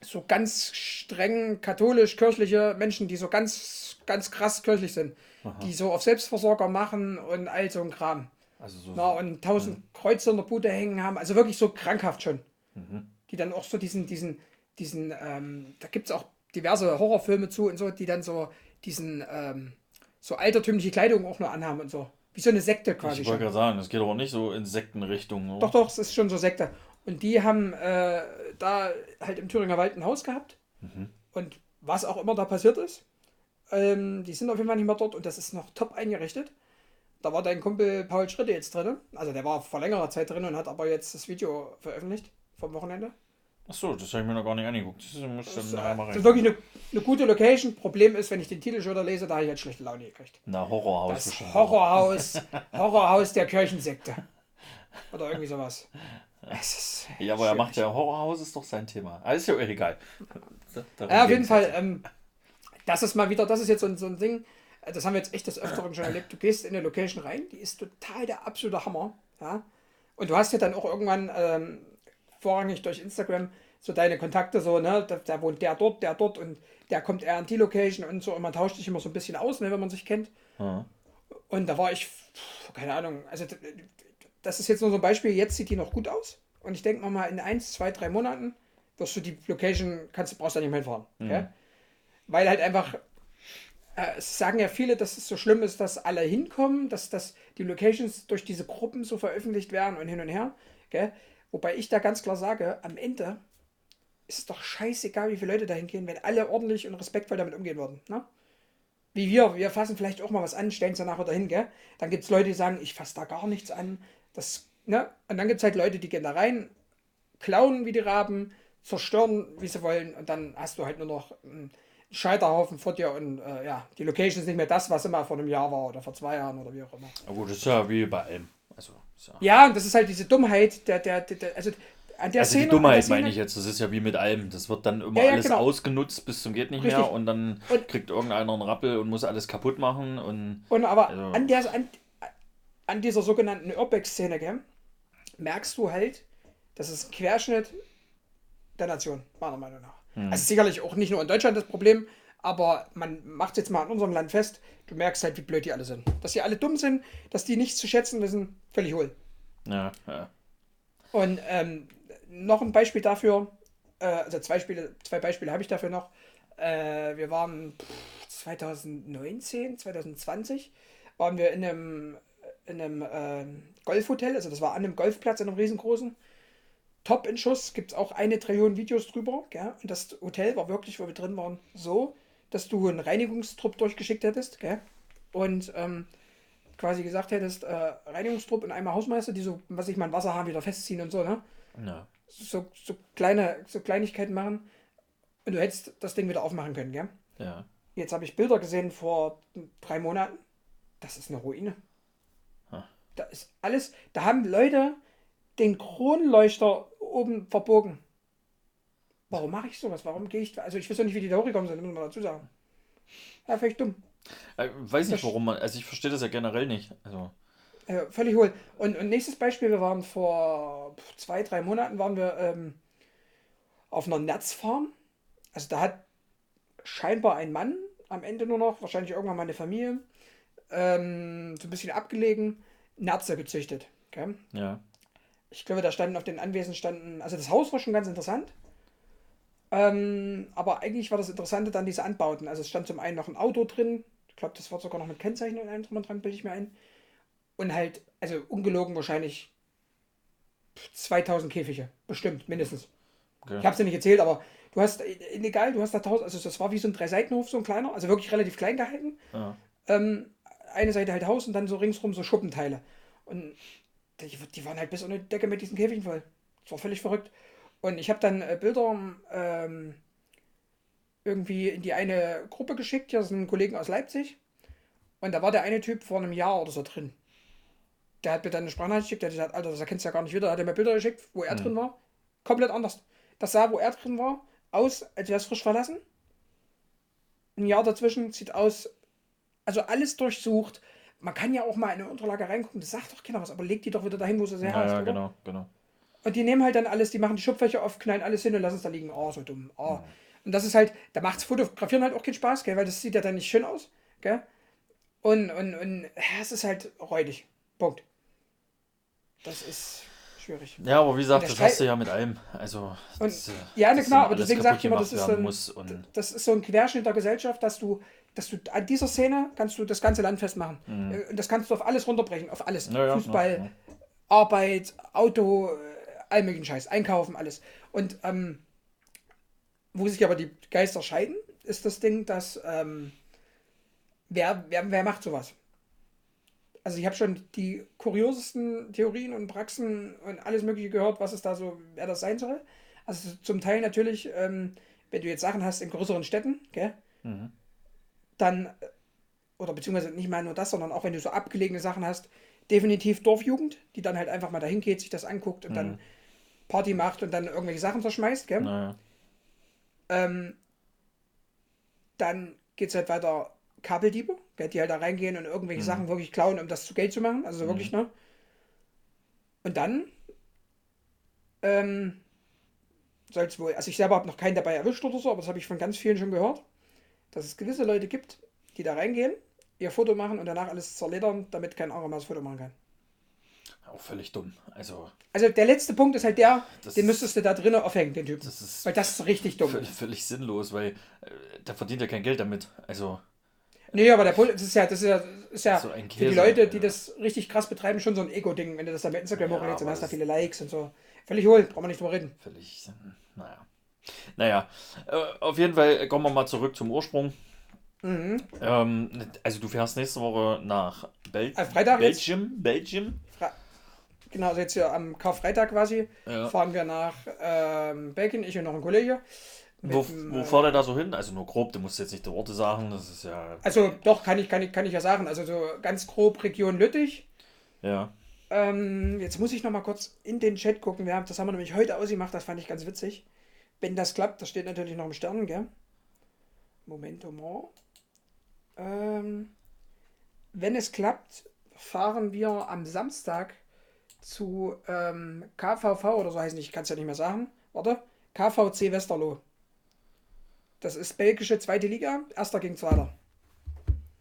so ganz streng katholisch-kirchliche Menschen, die so ganz, ganz krass kirchlich sind. Die so auf Selbstversorger machen und all so ein Kram. Also so. Na, und tausend Kreuze in der Bude hängen haben. Also wirklich so krankhaft schon. Mhm. Die dann auch so diesen, diesen, diesen, ähm, da gibt es auch diverse Horrorfilme zu und so, die dann so diesen, ähm, so altertümliche Kleidung auch nur anhaben und so. Wie so eine Sekte quasi ich wollte gerade sagen, das geht aber nicht so in Sektenrichtung. oder? Doch, doch, es ist schon so Sekte. Und die haben äh, da halt im Thüringer Wald ein Haus gehabt. Und was auch immer da passiert ist, ähm, die sind auf jeden Fall nicht mehr dort und das ist noch top eingerichtet. Da war dein Kumpel Paul Schritte jetzt drin. Also der war vor längerer Zeit drin und hat aber jetzt das Video veröffentlicht vom Wochenende. Achso, das habe ich mir noch gar nicht angeguckt. Das muss Das, dann mal äh, das ist rein. wirklich eine, eine gute Location. Problem ist, wenn ich den Titel schon wieder lese, da habe ich jetzt schlechte Laune gekriegt. Na, Horrorhaus. Das. Horrorhaus, Horrorhaus der Kirchensekte. Oder irgendwie sowas. Ist Ja, aber er macht ja Horrorhaus, ist doch sein Thema. Alles ist ja egal. Ja, auf jeden Fall, ähm, das ist mal wieder, das ist jetzt so ein, so ein Ding, äh, das haben wir jetzt echt des Öfteren schon erlebt. Du gehst in eine Location rein, die ist total der absolute Hammer. Ja? Und du hast ja dann auch irgendwann ähm, vorrangig durch Instagram so deine Kontakte, so, ne, da, da wohnt der dort, der dort und der kommt eher an die Location und so und man tauscht sich immer so ein bisschen aus, ne, wenn man sich kennt. Ja. Und da war ich, pff, keine Ahnung, also das ist jetzt nur so ein Beispiel, jetzt sieht die noch gut aus. Und ich denke mal, in eins, zwei, drei Monaten wirst du die Location, kannst du, brauchst du nicht mehr hinfahren. Okay? Weil halt einfach, äh, es sagen ja viele, dass es so schlimm ist, dass alle hinkommen, dass, dass die Locations durch diese Gruppen so veröffentlicht werden und hin und her. Gell? Wobei ich da ganz klar sage, am Ende ist es doch scheißegal, wie viele Leute dahin gehen, wenn alle ordentlich und respektvoll damit umgehen würden. Ne? Wie wir, wir fassen vielleicht auch mal was an, stellen es danach wieder hin, gell? Dann gibt es Leute, die sagen, ich fasse da gar nichts an. Das, ne? Und dann gibt es halt Leute, die gehen da rein, klauen wie die Raben, zerstören, wie sie wollen, und dann hast du halt nur noch einen Scheiterhaufen vor dir und äh, ja, die Location ist nicht mehr das, was immer vor einem Jahr war oder vor zwei Jahren oder wie auch immer. Aber gut, das ist ja wie bei allem. Also, ist ja. Und das ist halt diese Dummheit, der, der, der, der also an der Also Szene. die Dummheit Szene- meine ich jetzt, das ist ja wie mit allem. Das wird dann immer Ja, ja, alles genau. ausgenutzt bis zum geht nicht Richtig. mehr und dann Und- kriegt irgendeiner einen Rappel und muss alles kaputt machen und Und aber Also- an, der, an, an dieser sogenannten Urbex-Szene, merkst du halt, das ist ein Querschnitt der Nation, meiner Meinung nach. Also sicherlich auch nicht nur in Deutschland das Problem, aber man macht jetzt mal in unserem Land fest, du merkst halt, wie blöd die alle sind. Dass die alle dumm sind, dass die nichts zu schätzen wissen, völlig hohl. ja, ja. Und ähm, noch ein Beispiel dafür, äh, also zwei, Spiele, zwei Beispiele habe ich dafür noch. Äh, wir waren pff, 2019, 2020, waren wir in einem, in einem ähm, Golfhotel, also das war an einem Golfplatz, in einem riesengroßen. Top in Schuss, gibt es auch eine Trillion Videos drüber. Gell? Und das Hotel war wirklich, wo wir drin waren, so, dass du einen Reinigungstrupp durchgeschickt hättest. Gell? Und ähm, quasi gesagt hättest, äh, Reinigungstrupp und einmal Hausmeister, die so, was ich mal, Wasserhahn wieder festziehen und so, ne? ja. So, so kleine, so Kleinigkeiten machen. Und du hättest das Ding wieder aufmachen können, gell? ja. Jetzt habe ich Bilder gesehen vor drei Monaten. Das ist eine Ruine. Da ist alles. Da haben Leute den Kronleuchter oben verbogen. Warum mache ich sowas? Warum gehe ich. Also ich weiß doch nicht, wie die da hochgekommen sind, muss man dazu sagen. Ja, völlig dumm. Äh, weiß nicht, warum man, also ich verstehe das ja generell nicht. Also, Ja, völlig hohl. Und, und nächstes Beispiel, wir waren vor zwei, drei Monaten waren wir ähm, auf einer Netzfarm. Also da hat scheinbar ein Mann am Ende nur noch, wahrscheinlich irgendwann mal eine Familie, ähm, so ein bisschen abgelegen, Nerze gezüchtet. Okay? Ja. Ich glaube, da standen auf den Anwesen standen, also das Haus war schon ganz interessant. Ähm, aber eigentlich war das Interessante dann diese Anbauten. Also es stand zum einen noch ein Auto drin, ich glaube, das war sogar noch mit Kennzeichen und allem drum und dran, bilde ich mir ein. Und halt, also ungelogen wahrscheinlich 2000 Käfige, bestimmt, mindestens. Okay. Ich habe sie nicht erzählt, aber du hast, äh, egal, du hast da 1000, also das war wie so ein Drei-Seitenhof, so ein kleiner, also wirklich relativ klein gehalten. Ja. Ähm, eine Seite halt Haus und dann so ringsrum so Schuppenteile. Und die, die waren halt bis unter die Decke mit diesen Käfigen voll. Das war völlig verrückt. Und ich habe dann äh, Bilder ähm, irgendwie in die eine Gruppe geschickt, hier sind Kollegen aus Leipzig. Und da war der eine Typ vor einem Jahr oder so drin. Der hat mir dann eine Sprachnachricht geschickt, der hat gesagt, Alter, das erkennst du ja gar nicht wieder. Da hat er mir Bilder geschickt, wo er Hm. drin war. Komplett anders. Das sah, wo er drin war, aus, als wäre es frisch verlassen. Ein Jahr dazwischen sieht aus, also alles durchsucht. Man kann ja auch mal in eine Unterlage reingucken, das sagt doch keiner was, aber leg die doch wieder dahin, wo sie sie Ja, hast, ja, oder? genau, genau. Und die nehmen halt dann alles, die machen die Schubfächer auf, knallen alles hin und lassen es da liegen. Oh, so dumm. Oh. Und das ist halt, da macht's Fotografieren halt auch keinen Spaß, gell, weil das sieht ja dann nicht schön aus, gell? Und, und, und es ist halt räudig. Punkt. Das ist schwierig. Ja, aber wie gesagt, das hast du ja mit allem. Also, Und, das, äh, ja, klar, dann aber deswegen kaputt sag ich immer, das ist, werden ein, das ist so ein Querschnitt der Gesellschaft, dass du, dass du an dieser Szene kannst du das ganze Land festmachen. Äh, Und das kannst du auf alles runterbrechen, auf alles. Ja, Fußball, ja, ja. Arbeit, Auto, äh, all möglichen Scheiß, Einkaufen, alles. Und ähm, wo sich aber die Geister scheiden, ist das Ding, dass ähm, wer, wer, wer macht sowas? Also ich habe schon die kuriosesten Theorien und Praxen und alles mögliche gehört, was es da so, wer das sein soll. Also zum Teil natürlich, ähm, wenn du jetzt Sachen hast in größeren Städten, gell, Mhm. dann, äh, oder beziehungsweise nicht mal nur das, sondern auch wenn du so abgelegene Sachen hast, definitiv Dorfjugend, die dann halt einfach mal dahin geht, sich das anguckt und dann Party macht und dann irgendwelche Sachen zerschmeißt, gell? naja. Ähm, dann geht es halt weiter Kabeldiebe, gell, die halt da reingehen und Mhm. irgendwelche Sachen wirklich klauen, um das zu Geld zu machen. Also so wirklich, ne? Und dann ähm, soll es wohl, also ich selber habe noch keinen dabei erwischt oder so, aber das habe ich von ganz vielen schon gehört, dass es gewisse Leute gibt, die da reingehen, ihr Foto machen und danach alles zerledern, damit kein anderer mehr das Foto machen kann. Auch völlig dumm. Also, Also der letzte Punkt ist halt der, den müsstest du da drinnen aufhängen, den Typen. das ist Weil das ist richtig dumm. völlig, völlig sinnlos, weil äh, der verdient ja kein Geld damit. Also, Nee, aber der Punkt das ist ja, das ist ja, ist ja So ein für die Käse, Leute, die ja. das richtig krass betreiben, schon so ein Ego-Ding, wenn du das dann bei Instagram Ja, hochlädst, aber hast da viele Likes und so. Völlig hohl, brauchen wir nicht drüber reden. völlig, naja. Naja, äh, auf jeden Fall kommen wir mal zurück zum Ursprung. Mhm. Ähm, also du fährst nächste Woche nach Bel Äh, Freitag jetzt? Belgium, Belgium. Fra genau, also jetzt hier am Karfreitag quasi Ja. fahren wir nach ähm, Belgien, ich und noch ein Kollege. Wo, dem, wo äh, fahrt ihr da so hin? Also nur grob, du musst jetzt nicht die Orte sagen, das ist ja. Also doch, kann ich, kann, ich, kann ich ja sagen. Also so ganz grob Region Lüttich. Ja. Ähm, jetzt muss ich noch mal kurz in den Chat gucken. Wir haben, das haben wir nämlich heute ausgemacht, das fand ich ganz witzig. Wenn das klappt, das steht natürlich noch im Stern, gell? Momento more. Ähm, wenn es klappt, fahren wir am Samstag zu ähm, KVV oder so heißen ich kann es ja nicht mehr sagen. Warte. KVC Westerlo. Das ist belgische zweite Liga, erster gegen zweiter.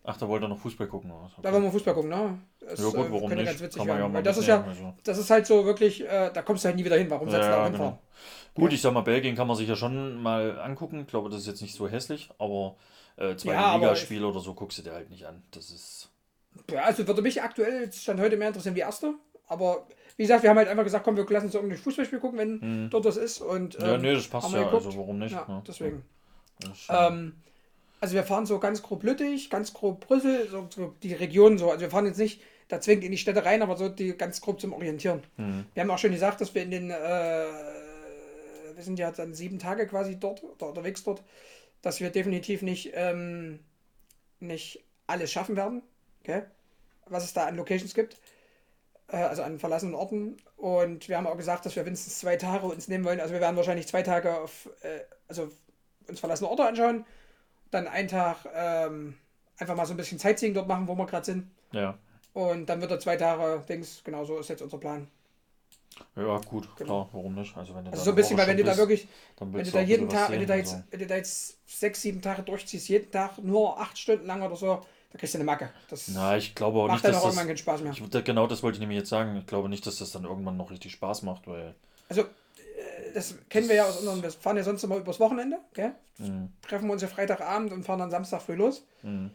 Ach, da wollt ihr noch Fußball gucken oder was? Da wollen wir Fußball gucken, ne? Das, Ja gut, äh, warum nicht? ganz witzig Kann man ja mal das ist ja, mitnehmen, also. das ist halt so wirklich, äh, da kommst du halt nie wieder hin. Warum du da Ja, hinfahren? genau. Gut, ich sag mal, Belgien kann man sich ja schon mal angucken. Ich glaube, das ist jetzt nicht so hässlich, aber äh, zwei Ja, Ligaspiele oder so guckst du dir halt nicht an. Das ist. Ja, also würde mich aktuell stand heute mehr interessieren wie erste. Aber wie gesagt, wir haben halt einfach gesagt, komm, wir lassen uns irgendein Fußballspiel gucken, wenn dort was ist. Und, Mhm. ja, ähm, nee, das passt ja, geguckt. also warum nicht? Ja, ne? deswegen. Das ist schon- Ähm, also wir fahren so ganz grob Lüttich, ganz grob Brüssel, so, so die Region so. Also wir fahren jetzt nicht da zwingend in die Städte rein, aber so die ganz grob zum Orientieren. Mhm. Wir haben auch schon gesagt, dass wir in den, äh, wir sind ja dann sieben Tage quasi dort, oder unterwegs dort, dass wir definitiv nicht, ähm, nicht alles schaffen werden, okay? was es da an Locations gibt, also an verlassenen Orten. Und wir haben auch gesagt, dass wir mindestens zwei Tage uns nehmen wollen. Also wir werden wahrscheinlich zwei Tage auf, äh, also uns verlassene Orte anschauen, dann einen Tag ähm, einfach mal so ein bisschen Sightseeing dort machen, wo wir gerade sind. ja. Und dann wird er zwei Tage, Dings, genau so ist jetzt unser Plan. Ja, gut, genau. klar, warum nicht? Also, wenn du also so ein bisschen, weil wenn du da wirklich, wenn du da jeden Tag, wenn du da jetzt, so. wenn du da jetzt sechs, sieben Tage durchziehst, jeden Tag nur acht Stunden lang oder so, da kriegst du eine Macke. Das Na, ich glaube auch macht nicht, dann dass auch das, irgendwann keinen Spaß mehr. Ich, genau das wollte ich nämlich jetzt sagen. Ich glaube nicht, dass das dann irgendwann noch richtig Spaß macht, weil. Also, äh, das kennen wir ja aus unseren, wir fahren ja sonst immer übers Wochenende, gell? Mhm. Treffen wir uns ja Freitagabend und fahren dann Samstag früh los. Mhm.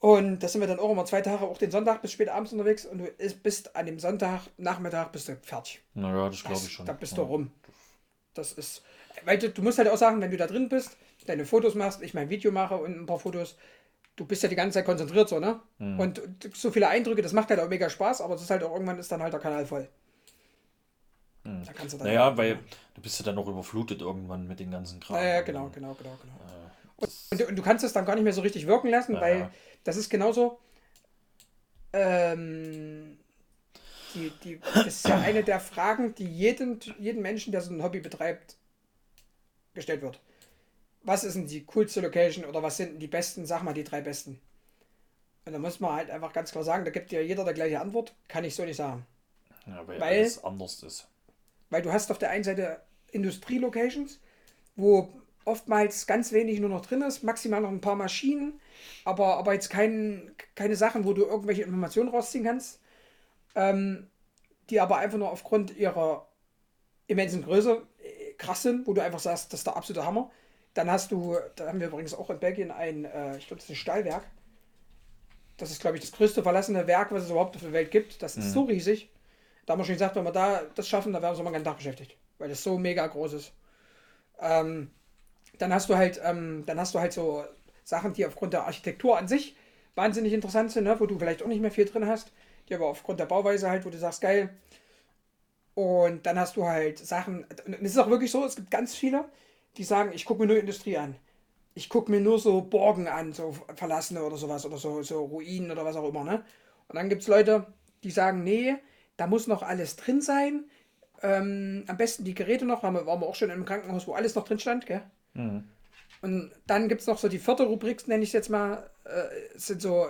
Und da sind wir dann auch immer zwei Tage, auch den Sonntag bis spät abends unterwegs und du bist an dem Sonntag, Nachmittag bist du fertig. Naja, das glaube ich schon. Da bist ja. du rum. Das ist, weil du, du musst halt auch sagen, wenn du da drin bist, deine Fotos machst, ich mein Video mache und ein paar Fotos, du bist ja die ganze Zeit konzentriert so, ne? Mhm. Und so viele Eindrücke, das macht halt auch mega Spaß, aber es ist halt auch irgendwann ist dann halt der Kanal voll. Mhm. Da kannst du dann naja, weil du bist ja dann auch überflutet irgendwann mit den ganzen Kram. Ja, ja genau, genau, genau, genau. Äh, und, und, und, du kannst es dann gar nicht mehr so richtig wirken lassen, ja, weil das ist genauso. Ähm, die, die, das ist ja eine der Fragen, die jeden, jeden Menschen, der so ein Hobby betreibt, gestellt wird. Was ist denn die coolste Location oder was sind denn die besten, sag mal die drei besten? Und da muss man halt einfach ganz klar sagen, da gibt ja jeder der gleiche Antwort, kann ich so nicht sagen. Ja, weil, weil alles anders ist. Weil du hast auf der einen Seite Industrie-Locations, wo oftmals ganz wenig nur noch drin ist, maximal noch ein paar Maschinen, aber, aber jetzt kein, keine Sachen, wo du irgendwelche Informationen rausziehen kannst, ähm, die aber einfach nur aufgrund ihrer immensen Größe äh, krass sind, wo du einfach sagst, das ist der absolute Hammer. Dann hast du, da haben wir übrigens auch in Belgien ein, äh, ich glaube, das ist ein Stahlwerk. Das ist, glaube ich, das größte verlassene Werk, was es überhaupt auf der Welt gibt. Das ist mhm. so riesig. Da haben wir schon gesagt, wenn wir da das schaffen, dann wären wir so mal einen ganzen Tag beschäftigt. Weil das so mega groß ist. Ähm, dann hast du halt, ähm, dann hast du halt so Sachen, die aufgrund der Architektur an sich wahnsinnig interessant sind, ne? wo du vielleicht auch nicht mehr viel drin hast, die aber aufgrund der Bauweise halt, wo du sagst, geil. Und dann hast du halt Sachen, und es ist auch wirklich so, es gibt ganz viele, die sagen, ich gucke mir nur Industrie an. Ich gucke mir nur so Borgen an, so verlassene oder sowas, oder so, so Ruinen oder was auch immer, ne? Und dann gibt es Leute, die sagen, nee, da muss noch alles drin sein. Ähm, am besten die Geräte noch, waren wir, waren wir auch schon im Krankenhaus, wo alles noch drin stand, gell? Mhm. Und dann gibt es noch so die vierte Rubrik, nenne ich es jetzt mal, äh, sind so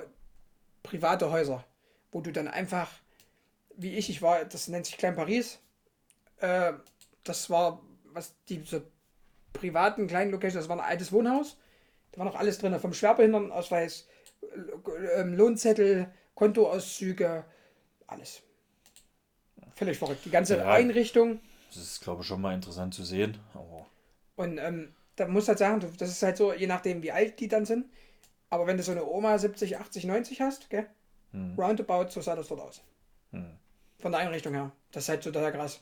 private Häuser, wo du dann einfach, wie ich, ich war, das nennt sich Klein Paris, äh, das war, was die so privaten kleinen Locations, das war ein altes Wohnhaus, da war noch alles drin, vom Schwerbehindertenausweis, äh, Lohnzettel, Kontoauszüge, alles. Völlig verrückt. Die ganze ja, Einrichtung. Das ist, glaube ich, schon mal interessant zu sehen. Aber und ähm, da muss halt sagen, das ist halt so, je nachdem, wie alt die dann sind. Aber wenn du so eine Oma 70, 80, 90 hast, gell? Hm. Roundabout, so sah das dort aus. Hm. Von der Einrichtung her. Das ist halt so total krass.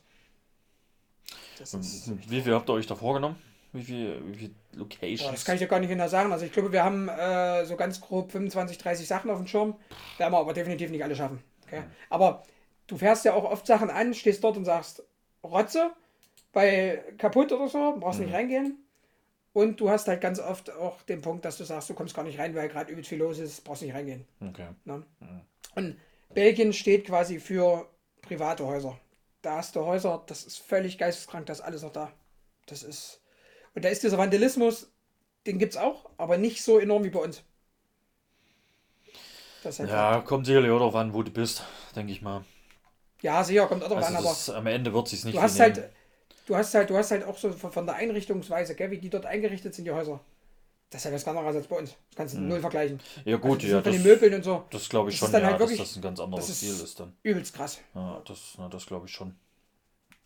wie viel habt ihr euch da vorgenommen? Wie viele wie viel Locations? Boah, das kann ich ja gar nicht genau sagen. Also ich glaube, wir haben äh, so ganz grob 25, 30 Sachen auf dem Schirm. Werden wir aber definitiv nicht alle schaffen. Okay? Hm. Aber du fährst ja auch oft Sachen an, stehst dort und sagst, Rotze, bei kaputt oder so, brauchst mhm. nicht reingehen. Und du hast halt ganz oft auch den Punkt, dass du sagst, du kommst gar nicht rein, weil gerade übelst viel los ist, brauchst nicht reingehen. Okay. Ne? Mhm. Und Belgien steht quasi für private Häuser. Da hast du Häuser, das ist völlig geisteskrank, das ist alles noch da. Das ist. Und da ist dieser Vandalismus, den gibt es auch, aber nicht so enorm wie bei uns. Halt ja, halt. kommt sicherlich auch darauf an, wo du bist, denke ich mal. Ja, sicher, kommt auch darauf also an, aber. Am Ende wird es nicht du hast halt, du hast halt, du hast halt auch so von der Einrichtungsweise, gell, wie die dort eingerichtet sind, die Häuser. Das ist ja was ganz anderes als bei uns. Das kannst du hm. null vergleichen. Ja, gut, also ja. Von den Möbeln und so. Das glaube ich schon, ja, halt wirklich, dass das ein ganz anderes ist Stil ist dann. Übelst krass. Ja, das, das glaube ich schon.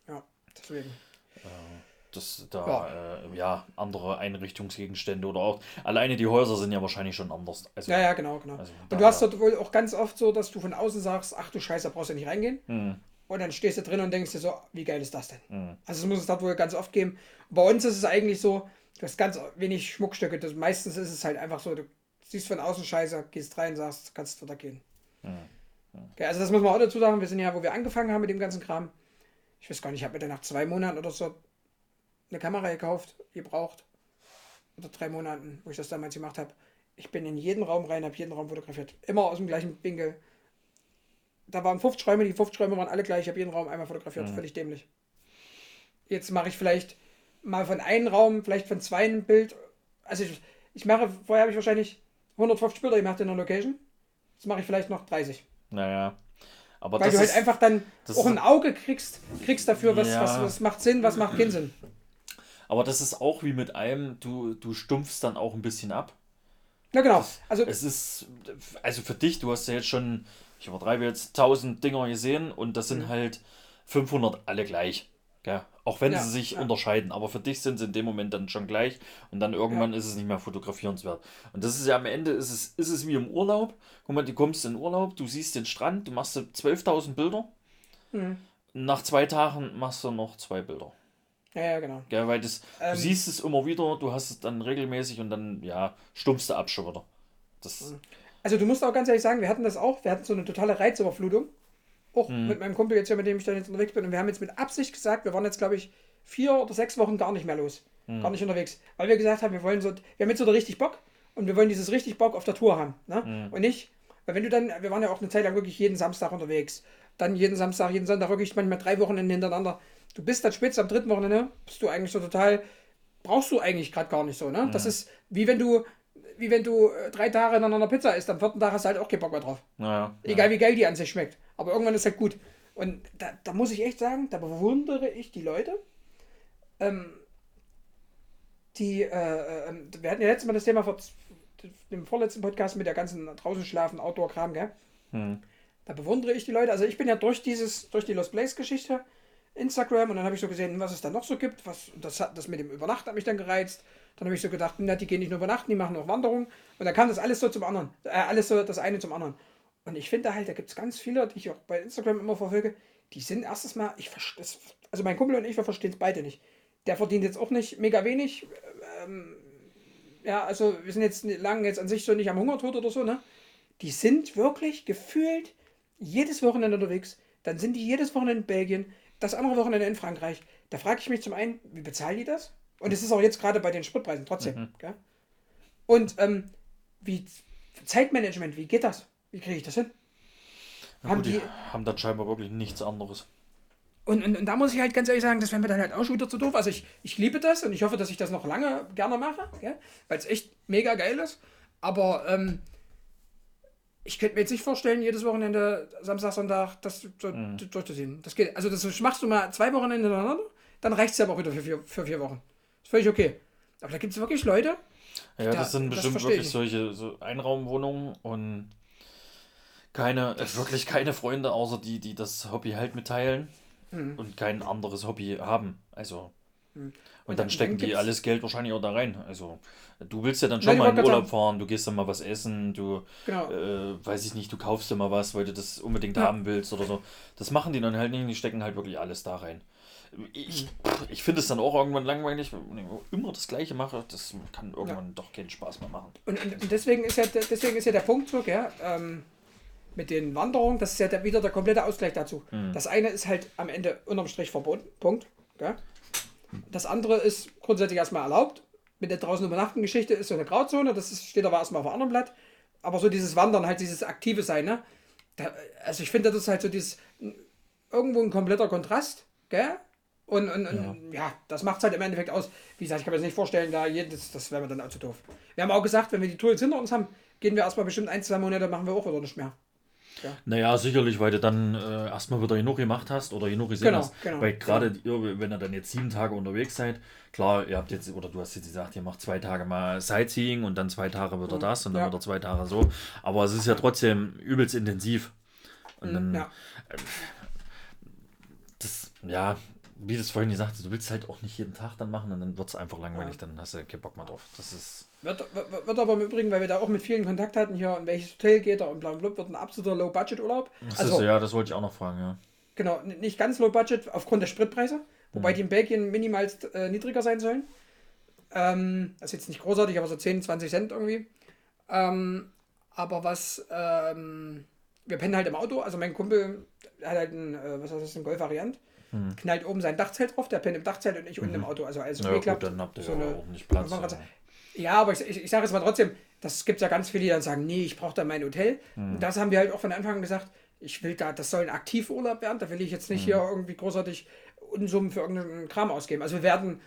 Ja, deswegen. Äh, dass da ja. Äh, ja. andere Einrichtungsgegenstände oder auch alleine die Häuser sind ja wahrscheinlich schon anders. Also, ja, ja, genau, genau. Also und du hast dort wohl auch ganz oft so, dass du von außen sagst, ach du Scheiße, da brauchst du nicht reingehen. Hm. Und dann stehst du drin und denkst dir so, wie geil ist das denn? Mhm. Also es muss es dort wohl ganz oft geben. Bei uns ist es eigentlich so, du hast ganz wenig Schmuckstücke. Das, meistens ist es halt einfach so, du siehst von außen Scheiße, gehst rein, sagst, kannst wieder gehen. Mhm. Mhm. Okay, also das muss man auch dazu sagen, wir sind ja, wo wir angefangen haben mit dem ganzen Kram. Ich weiß gar nicht, ich habe mir dann nach zwei Monaten oder so eine Kamera gekauft, gebraucht. Oder drei Monaten, wo ich das damals gemacht habe. Ich bin in jeden Raum rein, habe jeden Raum fotografiert. Immer aus dem gleichen Winkel da waren 50 Räume, die 50 Räume waren alle gleich, ich habe jeden Raum einmal fotografiert, mhm. völlig dämlich. Jetzt mache ich vielleicht mal von einem Raum, vielleicht von zwei ein Bild. Also ich, ich mache, vorher habe ich wahrscheinlich 150 Bilder gemacht in der Location. Jetzt mache ich vielleicht noch 30. Naja. Aber Weil das du halt ist, einfach dann auch ein Auge kriegst, kriegst dafür, was, Ja. was, was macht Sinn, was macht keinen Sinn. Aber das ist auch wie mit einem, du, du stumpfst dann auch ein bisschen ab. Na genau. Also Es ist, also für dich, du hast ja jetzt schon, ich übertreibe jetzt, 1000 Dinger gesehen und das sind Mhm. halt 500 alle gleich. Gell? Auch wenn Ja, sie sich ja. unterscheiden, aber für dich sind sie in dem Moment dann schon gleich und dann irgendwann ist es nicht mehr fotografierenswert. Und das ist ja am Ende, ist es, ist es wie im Urlaub. Guck mal, du kommst in Urlaub, du siehst den Strand, du machst so 12.000 Bilder. Mhm. Nach zwei Tagen machst du noch zwei Bilder. Ja, ja, genau. Gell? Weil das, Ähm. du siehst es immer wieder, du hast es dann regelmäßig und dann, ja, stumpfst du ab schon wieder. Das, Also du musst auch ganz ehrlich sagen, wir hatten das auch, wir hatten so eine totale Reizüberflutung. Auch Mhm. mit meinem Kumpel jetzt, hier, mit dem ich dann jetzt unterwegs bin. Und wir haben jetzt mit Absicht gesagt, wir waren jetzt, glaube ich, vier oder sechs Wochen gar nicht mehr los. Mhm. Gar nicht unterwegs. Weil wir gesagt haben, wir wollen so, wir haben jetzt so richtig Bock und wir wollen dieses richtig Bock auf der Tour haben. Ne? Mhm. Und nicht, weil wenn du dann, wir waren ja auch eine Zeit lang wirklich jeden Samstag unterwegs. Dann jeden Samstag, jeden Sonntag, wirklich manchmal drei Wochenende hintereinander. Du bist dann spätestens am dritten Wochenende, bist du eigentlich so total, brauchst du eigentlich gerade gar nicht so. Ne? Das ist wie wenn du, wie wenn du äh, drei Tage hintereinander Pizza isst, am vierten Tag hast du halt auch keinen Bock mehr drauf. naja. Egal wie geil die an sich schmeckt. Aber irgendwann ist halt gut. Und da, da muss ich echt sagen, da bewundere ich die Leute. Ähm, die, äh, äh, ähm, wir hatten ja letztes Mal das Thema vor dem vorletzten Podcast mit der ganzen draußen schlafen, Outdoor-Kram, gell? Hm. Da bewundere ich die Leute. Also ich bin ja durch dieses, durch die Lost Place-Geschichte, Instagram, und dann habe ich so gesehen, was es da noch so gibt. Was, das, das mit dem Übernachten hat mich dann gereizt. Dann habe ich so gedacht, na, die gehen nicht nur übernachten, die machen auch Wanderungen. Und dann kam das alles so zum anderen. Äh, alles so das eine zum anderen. Und ich finde halt, da gibt es ganz viele, die ich auch bei Instagram immer verfolge, die sind erstes Mal, ich verstehe also mein Kumpel und ich, wir verstehen es beide nicht. Der verdient jetzt auch nicht mega wenig. Ähm, ja, also wir sind jetzt lang jetzt an sich so nicht am Hungertod oder so, ne? Die sind wirklich gefühlt jedes Wochenende unterwegs. Dann sind die jedes Wochenende in Belgien, das andere Wochenende in Frankreich. Da frage ich mich zum einen, wie bezahlen die das? Und es ist auch jetzt gerade bei den Spritpreisen trotzdem. Gell? Und ähm, wie Zeitmanagement, wie geht das? Wie kriege ich das hin? Ja, Haben gut, die die- haben dann scheinbar wirklich nichts anderes. Und, und, und da muss ich halt ganz ehrlich sagen, das wäre mir dann halt auch schon wieder zu doof. Also ich, ich liebe das und ich hoffe, dass ich das noch lange gerne mache, weil es echt mega geil ist. Aber ähm, ich könnte mir jetzt nicht vorstellen, jedes Wochenende, Samstag, Sonntag, das so durchzuziehen. Das geht. Also das machst du mal zwei Wochenende hintereinander, dann reicht es ja auch wieder für vier, für vier Wochen. Ist völlig okay. Aber da gibt es wirklich Leute, Ja, Da- das sind das bestimmt wirklich ich solche so Einraumwohnungen und keine, äh, wirklich keine Freunde, außer die, die das Hobby halt mitteilen Mhm. und kein anderes Hobby haben. Also. Und, Und dann dann stecken die gibt's- alles Geld wahrscheinlich auch da rein. Also, du willst ja dann Nein, schon ich mal in Urlaub fahren, du gehst dann mal was essen, du, genau. äh, weiß ich nicht, du kaufst dir mal was, weil du das unbedingt Ja. haben willst oder so. Das machen die dann halt nicht, die stecken halt wirklich alles da rein. Ich, Mhm. ich finde es dann auch irgendwann langweilig, wenn ich immer das Gleiche mache, das kann irgendwann doch keinen Spaß mehr machen. Und, und, deswegen, ist ja, deswegen ist ja der Punkt so, gell, ähm, mit den Wanderungen, das ist ja der, wieder der komplette Ausgleich dazu. Das eine ist halt am Ende unterm Strich verboten, Punkt. Gell? Das andere ist grundsätzlich erstmal erlaubt. Mit der draußen übernachten Geschichte ist so eine Grauzone, das ist, steht aber erstmal auf einem anderen Blatt. Aber so dieses Wandern, halt dieses aktive Sein, ne? Da, also ich finde, das ist halt so dieses irgendwo ein kompletter Kontrast, gell? Und, und, und ja. das macht es halt im Endeffekt aus. Wie gesagt, ich kann mir das nicht vorstellen, da jedes, das wäre mir dann auch zu doof. Wir haben auch gesagt, wenn wir die Tour jetzt hinter uns haben, gehen wir erstmal bestimmt ein, zwei Monate, machen wir auch wieder nicht mehr. Naja, sicherlich, weil du dann äh, erstmal wieder genug gemacht hast oder genug gesehen Genau, hast. genau, weil gerade ihr, wenn ihr dann jetzt sieben Tage unterwegs seid, klar, ihr habt jetzt, oder du hast jetzt gesagt, ihr macht zwei Tage mal Sightseeing und dann zwei Tage wieder das und dann Ja. wieder zwei Tage so. Aber es ist ja trotzdem übelst intensiv. Und dann, Ja. das, ja, wie du es vorhin gesagt hast, du willst halt auch nicht jeden Tag dann machen und dann wird es einfach langweilig, dann hast du keinen Bock mehr drauf. Das ist. Wird, wird, wird aber im Übrigen, weil wir da auch mit vielen Kontakt hatten, hier, in welches Hotel geht er und bla bla, wird ein absoluter Low-Budget-Urlaub. Das Also, ist ja, das wollte ich auch noch fragen, ja. genau, nicht ganz Low-Budget aufgrund der Spritpreise, wobei die in Belgien minimalst äh, niedriger sein sollen. Ähm, das ist jetzt nicht großartig, aber so 10, 20 Cent irgendwie. Ähm, aber was, ähm, wir pennen halt im Auto, also mein Kumpel hat halt ein, äh, was heißt das, ein Golf-Variant, knallt oben sein Dachzelt drauf, der pennt im Dachzelt und ich unten im Auto, also alles Ja, umgeklappt. gut, dann habt ihr So ja eine- auch nicht Platz. Ja. Ja, aber ich, ich, ich sage es mal trotzdem, das gibt ja ganz viele, die dann sagen, nee, ich brauche da mein Hotel. Und das haben wir halt auch von Anfang an gesagt, ich will da, das soll ein Aktivurlaub werden, da will ich jetzt nicht hier irgendwie großartig Unsummen für irgendeinen Kram ausgeben. Also wir werden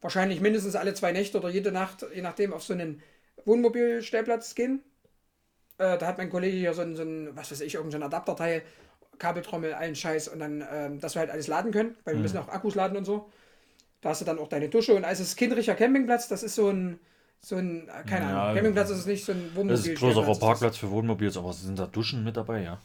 wahrscheinlich mindestens alle zwei Nächte oder jede Nacht, je nachdem, auf so einen Wohnmobilstellplatz gehen. Äh, da hat mein Kollege hier so ein, so ein was weiß ich, irgendein Adapterteil. Kabeltrommel, allen Scheiß und dann, ähm, dass wir halt alles laden können, Mhm. weil wir müssen auch Akkus laden und so. Da hast du dann auch deine Dusche und also es ist richtiger Campingplatz, das ist so ein, so ein, äh, keine Ja, Ahnung, Campingplatz ist es nicht so ein Wohnmobil. Das ist ein größerer. Parkplatz für Wohnmobils, aber sind da Duschen mit dabei, ja?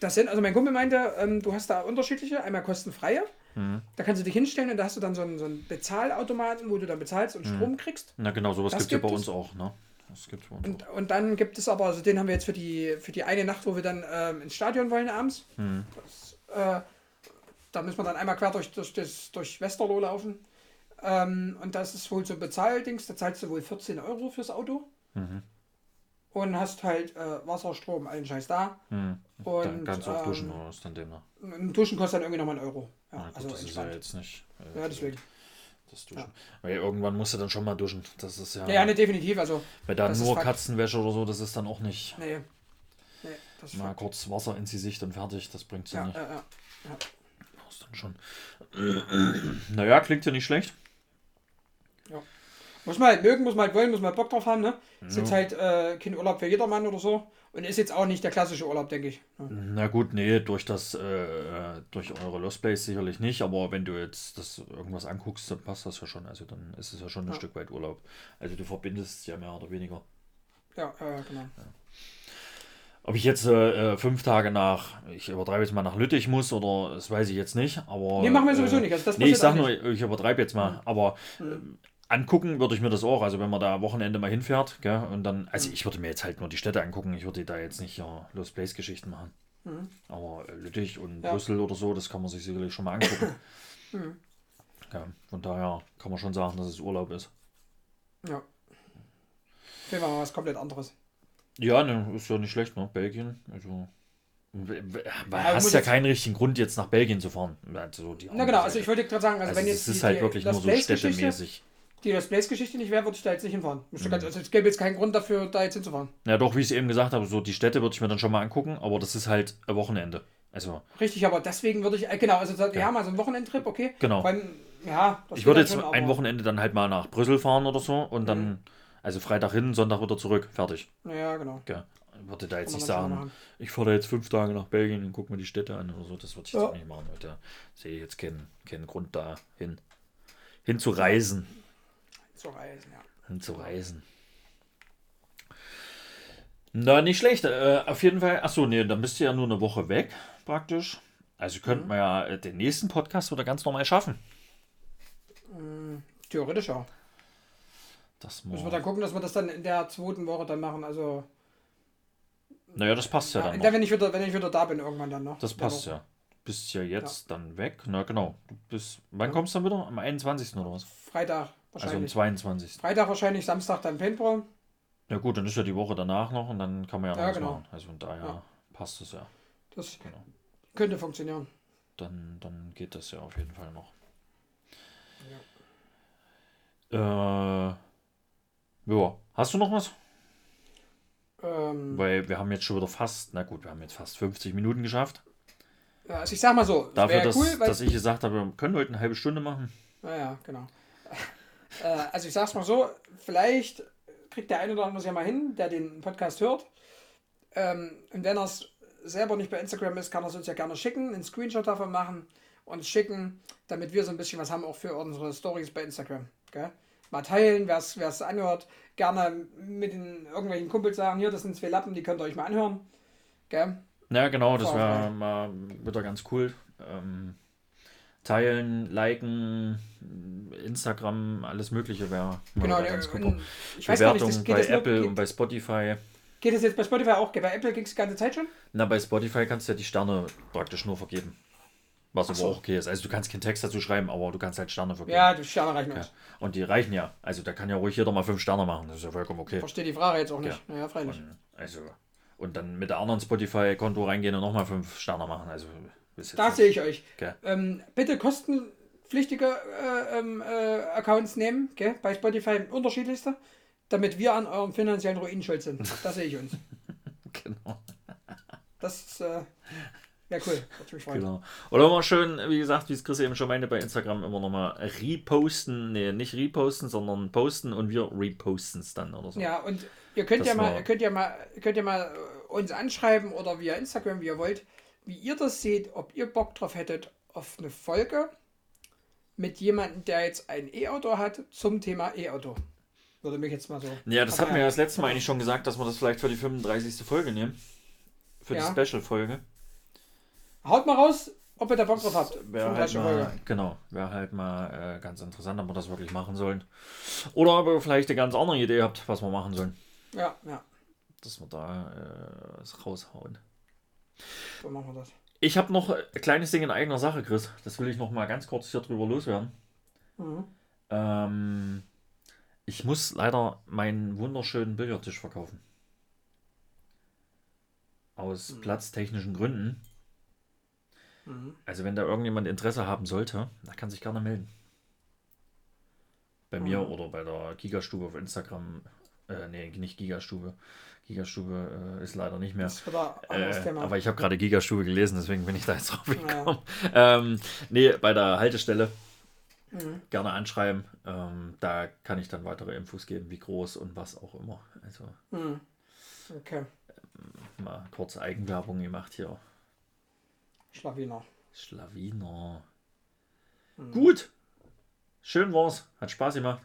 Das sind, also mein Kumpel meinte, ähm, du hast da unterschiedliche, einmal kostenfreie, Mhm. da kannst du dich hinstellen und da hast du dann so einen, so einen Bezahlautomaten, wo du dann bezahlst und Strom kriegst. Na genau, sowas gibt es ja bei uns auch, ne? Das gibt's uns Und, und dann gibt es aber, also den haben wir jetzt für die, für die eine Nacht, wo wir dann ähm, ins Stadion wollen abends. Mhm. Das, äh, da müssen wir dann einmal quer durch, durch, das, durch Westerlo laufen. Ähm, und das ist wohl so ein Bezahldings, da zahlst du wohl 14 Euro fürs Auto. Mhm. Und hast halt äh, Wasser, Strom, allen Scheiß da. Mhm. Und Dann kannst du auch duschen, ähm, oder ist dann demnach? ein Duschen kostet dann irgendwie nochmal einen Euro. Ja, Na gut, also das ist ja jetzt nicht. äh, Ja, deswegen. Das Duschen. Weil irgendwann musst du dann schon mal duschen. Das ist ja. Ja, ja, ne, definitiv. Also, Weil da das nur. Katzenwäsche oder so, das ist dann auch nicht. nee. Nee, das ist Mal kurz Wasser ins Gesicht und fertig, das bringt ja ja, nicht. ja, ja. Das ist dann schon. naja, klingt ja nicht schlecht. Muss man halt mögen, muss man halt wollen, muss man halt Bock drauf haben, ne? Ist Ja. jetzt halt äh, kein Urlaub für jedermann oder so. Und ist jetzt auch nicht der klassische Urlaub, denke ich. Ja. Na gut, nee, durch das, äh, äh, durch eure Lost Place sicherlich nicht, aber wenn du jetzt das irgendwas anguckst, dann passt das ja schon. Also dann ist es ja schon ein Ja. Stück weit Urlaub. Also du verbindest es ja mehr oder weniger. Ja, äh, genau. Ob ich jetzt äh, äh, fünf Tage nach, ich übertreibe jetzt mal nach Lüttich muss oder das weiß ich jetzt nicht, aber. Nee, machen wir sowieso äh, nicht. Also das nee, ich sag nur, ich übertreibe jetzt mal, aber ähm, angucken würde ich mir das auch. Also wenn man da Wochenende mal hinfährt, gell, und dann, also ich würde mir jetzt halt nur die Städte angucken, ich würde da jetzt nicht ja, Lost Place Geschichten machen. Mhm. Aber äh, Lüttich und Ja. Brüssel oder so, das kann man sich sicherlich schon mal angucken. Mhm. ja, von daher kann man schon sagen, dass es Urlaub ist. Ja. Jeden Fall mal was komplett anderes. Ja, ne, ist ja nicht schlecht, ne? Belgien. Also. Weil hast ja keinen richtigen Grund, jetzt nach Belgien zu fahren. Also Na genau, also ich wollte gerade sagen, also, Also wenn es jetzt ist die, halt wirklich nur so städtemäßig. Die Lost Place-Geschichte nicht wäre, würde ich da jetzt nicht hinfahren. Ich Mhm. Also es gäbe jetzt keinen Grund dafür, da jetzt hinzufahren. Ja, doch, wie ich es eben gesagt habe, so die Städte würde ich mir dann schon mal angucken, aber das ist halt ein Wochenende. Also, Richtig, aber deswegen würde ich, äh, genau, also ja, Ja. mal so ein Wochenendtrip, okay. Genau. Allem, ja, ich würde jetzt schon, ein Wochenende dann halt mal nach Brüssel fahren oder so und dann, Mhm. also Freitag hin, Sonntag wieder zurück, fertig. Ja, genau. Ja, würde da jetzt nicht sagen, ich fahre jetzt fünf Tage nach Belgien und gucke mir die Städte an oder so, das würde ich jetzt Ja. auch nicht machen. weil Da sehe ich jetzt keinen, keinen Grund da hin, hinzureisen. Zu reisen, ja. Hinzureisen. Na, nicht schlecht. Äh, auf jeden Fall. Achso, nee, dann bist du ja nur eine Woche weg, praktisch. Also könnten wir ja äh, den nächsten Podcast wieder ganz normal schaffen. Theoretisch ja. Das Müssen wir dann gucken, dass wir das dann in der zweiten Woche dann machen. Also, naja, das passt ja, ja, dann noch. wenn ich wieder, wenn ich wieder da bin, irgendwann dann noch. Das passt ja. Du bist ja jetzt dann weg. Na genau. Du bist. Wann kommst du dann wieder? Am 21. oder was? Freitag Also am wahrscheinlich. 22. Freitag wahrscheinlich, Samstag dann Paintball. Ja gut, dann ist ja die Woche danach noch und dann kann man ja, Ja, genau. machen. Also von daher Ja. passt es ja. Das Genau. könnte funktionieren. Dann, dann geht das ja auf jeden Fall noch. Ja. Äh, ja. Hast du noch was? Ähm, Weil wir haben jetzt schon wieder fast, na gut, wir haben jetzt fast 50 Minuten geschafft. ja, also ich sag mal so, Dafür, dass, cool, dass ich gesagt habe, wir können heute eine halbe Stunde machen. Naja, genau. Äh, also ich sag's mal so, vielleicht kriegt der eine oder andere es ja mal hin, der den Podcast hört. Ähm, und wenn er es selber nicht bei Instagram ist, kann er es uns ja gerne schicken, einen Screenshot davon machen und schicken, damit wir so ein bisschen was haben auch für unsere Stories bei Instagram. Gell? Mal teilen, wer es anhört. Gerne mit den irgendwelchen Kumpels sagen, hier, das sind zwei Lappen, die könnt ihr euch mal anhören. Gell? Ja, genau, das wäre mal wieder ganz cool. Ähm, teilen, liken, Instagram, alles Mögliche wäre Genau, der, ganz und ich weiß gar nicht, Bewertung das, bei das nur, Apple und bei Spotify. geht das jetzt bei Spotify auch? Bei Apple ging es die ganze Zeit schon? Na, bei Spotify kannst du ja die Sterne praktisch nur vergeben. Was aber so. auch okay ist. Also du kannst keinen Text dazu schreiben, aber du kannst halt Sterne vergeben. Ja, die Sterne reichen Ja. aus. Und die reichen ja. Also da kann ja ruhig jeder mal fünf Sterne machen. Das ist ja vollkommen okay. Verstehe die Frage jetzt auch nicht. Ja. Naja, freilich. Und, also, und dann mit der anderen Spotify-Konto reingehen und nochmal fünf Sterne machen. Also Da sehe ich euch. Gell. Ähm, bitte kostenpflichtige äh, ähm, äh, Accounts nehmen, gell? bei Spotify unterschiedlichste, damit wir an eurem finanziellen Ruin schuld sind. Das sehe ich uns. Genau. Das äh, wäre cool. Genau. Oder mal schön, wie gesagt, wie es Chris eben schon meinte, bei Instagram immer nochmal reposten. Nee, nicht reposten, sondern posten und wir reposten es dann oder so. Ja, und ihr könnt Das ja mal, ihr könnt ja mal, könnt ja mal uns anschreiben oder via Instagram, wie ihr wollt, wie ihr das seht, ob ihr Bock drauf hättet auf eine Folge mit jemandem, der jetzt ein E-Auto hat, zum Thema E-Auto. Würde mich jetzt mal so. Ja, das hatten wir ja das letzte Mal eigentlich schon gesagt, dass wir das vielleicht für die 35. Folge nehmen. Für Ja. die Special-Folge. Haut mal raus, ob ihr da Bock drauf habt. Wäre halt 35. mal, Folge. genau, wäre halt mal äh, ganz interessant, ob wir das wirklich machen sollen. Oder ob ihr vielleicht eine ganz andere Idee habt, was wir machen sollen. Ja, ja, Dass wir da äh, es raushauen. So machen wir das. Ich habe noch ein kleines Ding in eigener Sache, Chris. Das will ich noch mal ganz kurz hier drüber loswerden. Mhm. Ähm, ich muss leider meinen wunderschönen Billardtisch verkaufen. Aus Mhm. platztechnischen Gründen. Mhm. Also wenn da irgendjemand Interesse haben sollte, da kann sich gerne melden. Bei mir Mhm. oder bei der Gigastube auf Instagram. Äh, nee, nicht Gigastube. Gigastube äh, ist leider nicht mehr. Das ist wieder ein anderes Äh, Thema. aber ich habe gerade Gigastube gelesen, deswegen bin ich da jetzt drauf gekommen. Ähm, nee, bei der Haltestelle Mhm. gerne anschreiben. Ähm, da kann ich dann weitere Infos geben, wie groß und was auch immer. Also Mhm. Okay, mal kurze Eigenwerbung gemacht hier. Schlawiner. Schlawiner. Mhm. Gut. Schön war's. Hat Spaß gemacht.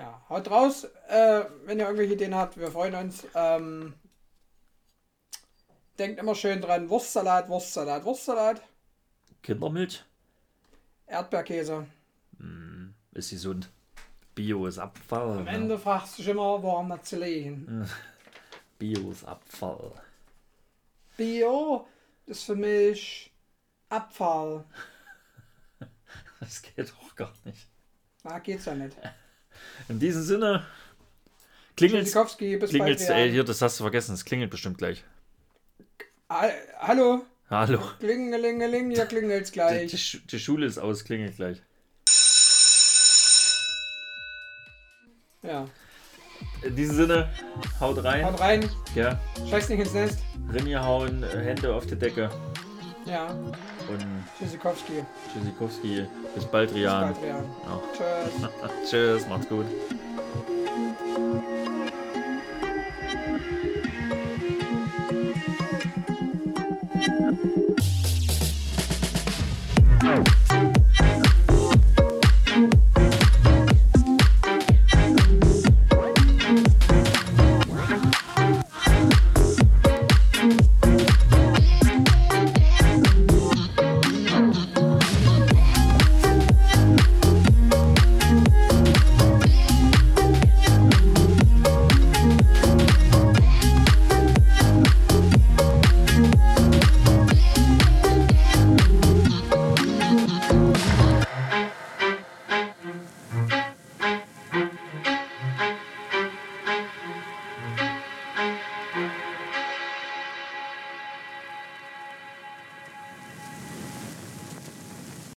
Ja, haut raus, äh, wenn ihr irgendwelche Ideen habt, wir freuen uns. Ähm, denkt immer schön dran, Wurstsalat, Wurstsalat, Wurstsalat, Kindermilch Erdbeerkäse. ist gesund. Bio ist Abfall. Am ne? Ende fragst du dich immer, woran das zu liegen. Bio ist Abfall. Bio ist für mich Abfall. Das geht doch gar nicht. Na, geht's ja nicht. In diesem Sinne. Klingelt. Klingelt. Ey, hier, das hast du vergessen. Es klingelt bestimmt gleich. Ha- Hallo? Hallo. Klingelingeling, hier klingelt's Die, gleich. die, Schu- die Schule ist aus. Klingelt gleich. Ja. In diesem Sinne. Haut rein. Haut rein, Ja. scheiß nicht ins Nest. Rinne hauen. Hände auf die Decke. Ja, Und Tschüssikowski. Tschüssikowski. Bis bald, Bis Rian. bald, Rian. Ja. Tschüss. Tschüss. Macht's gut.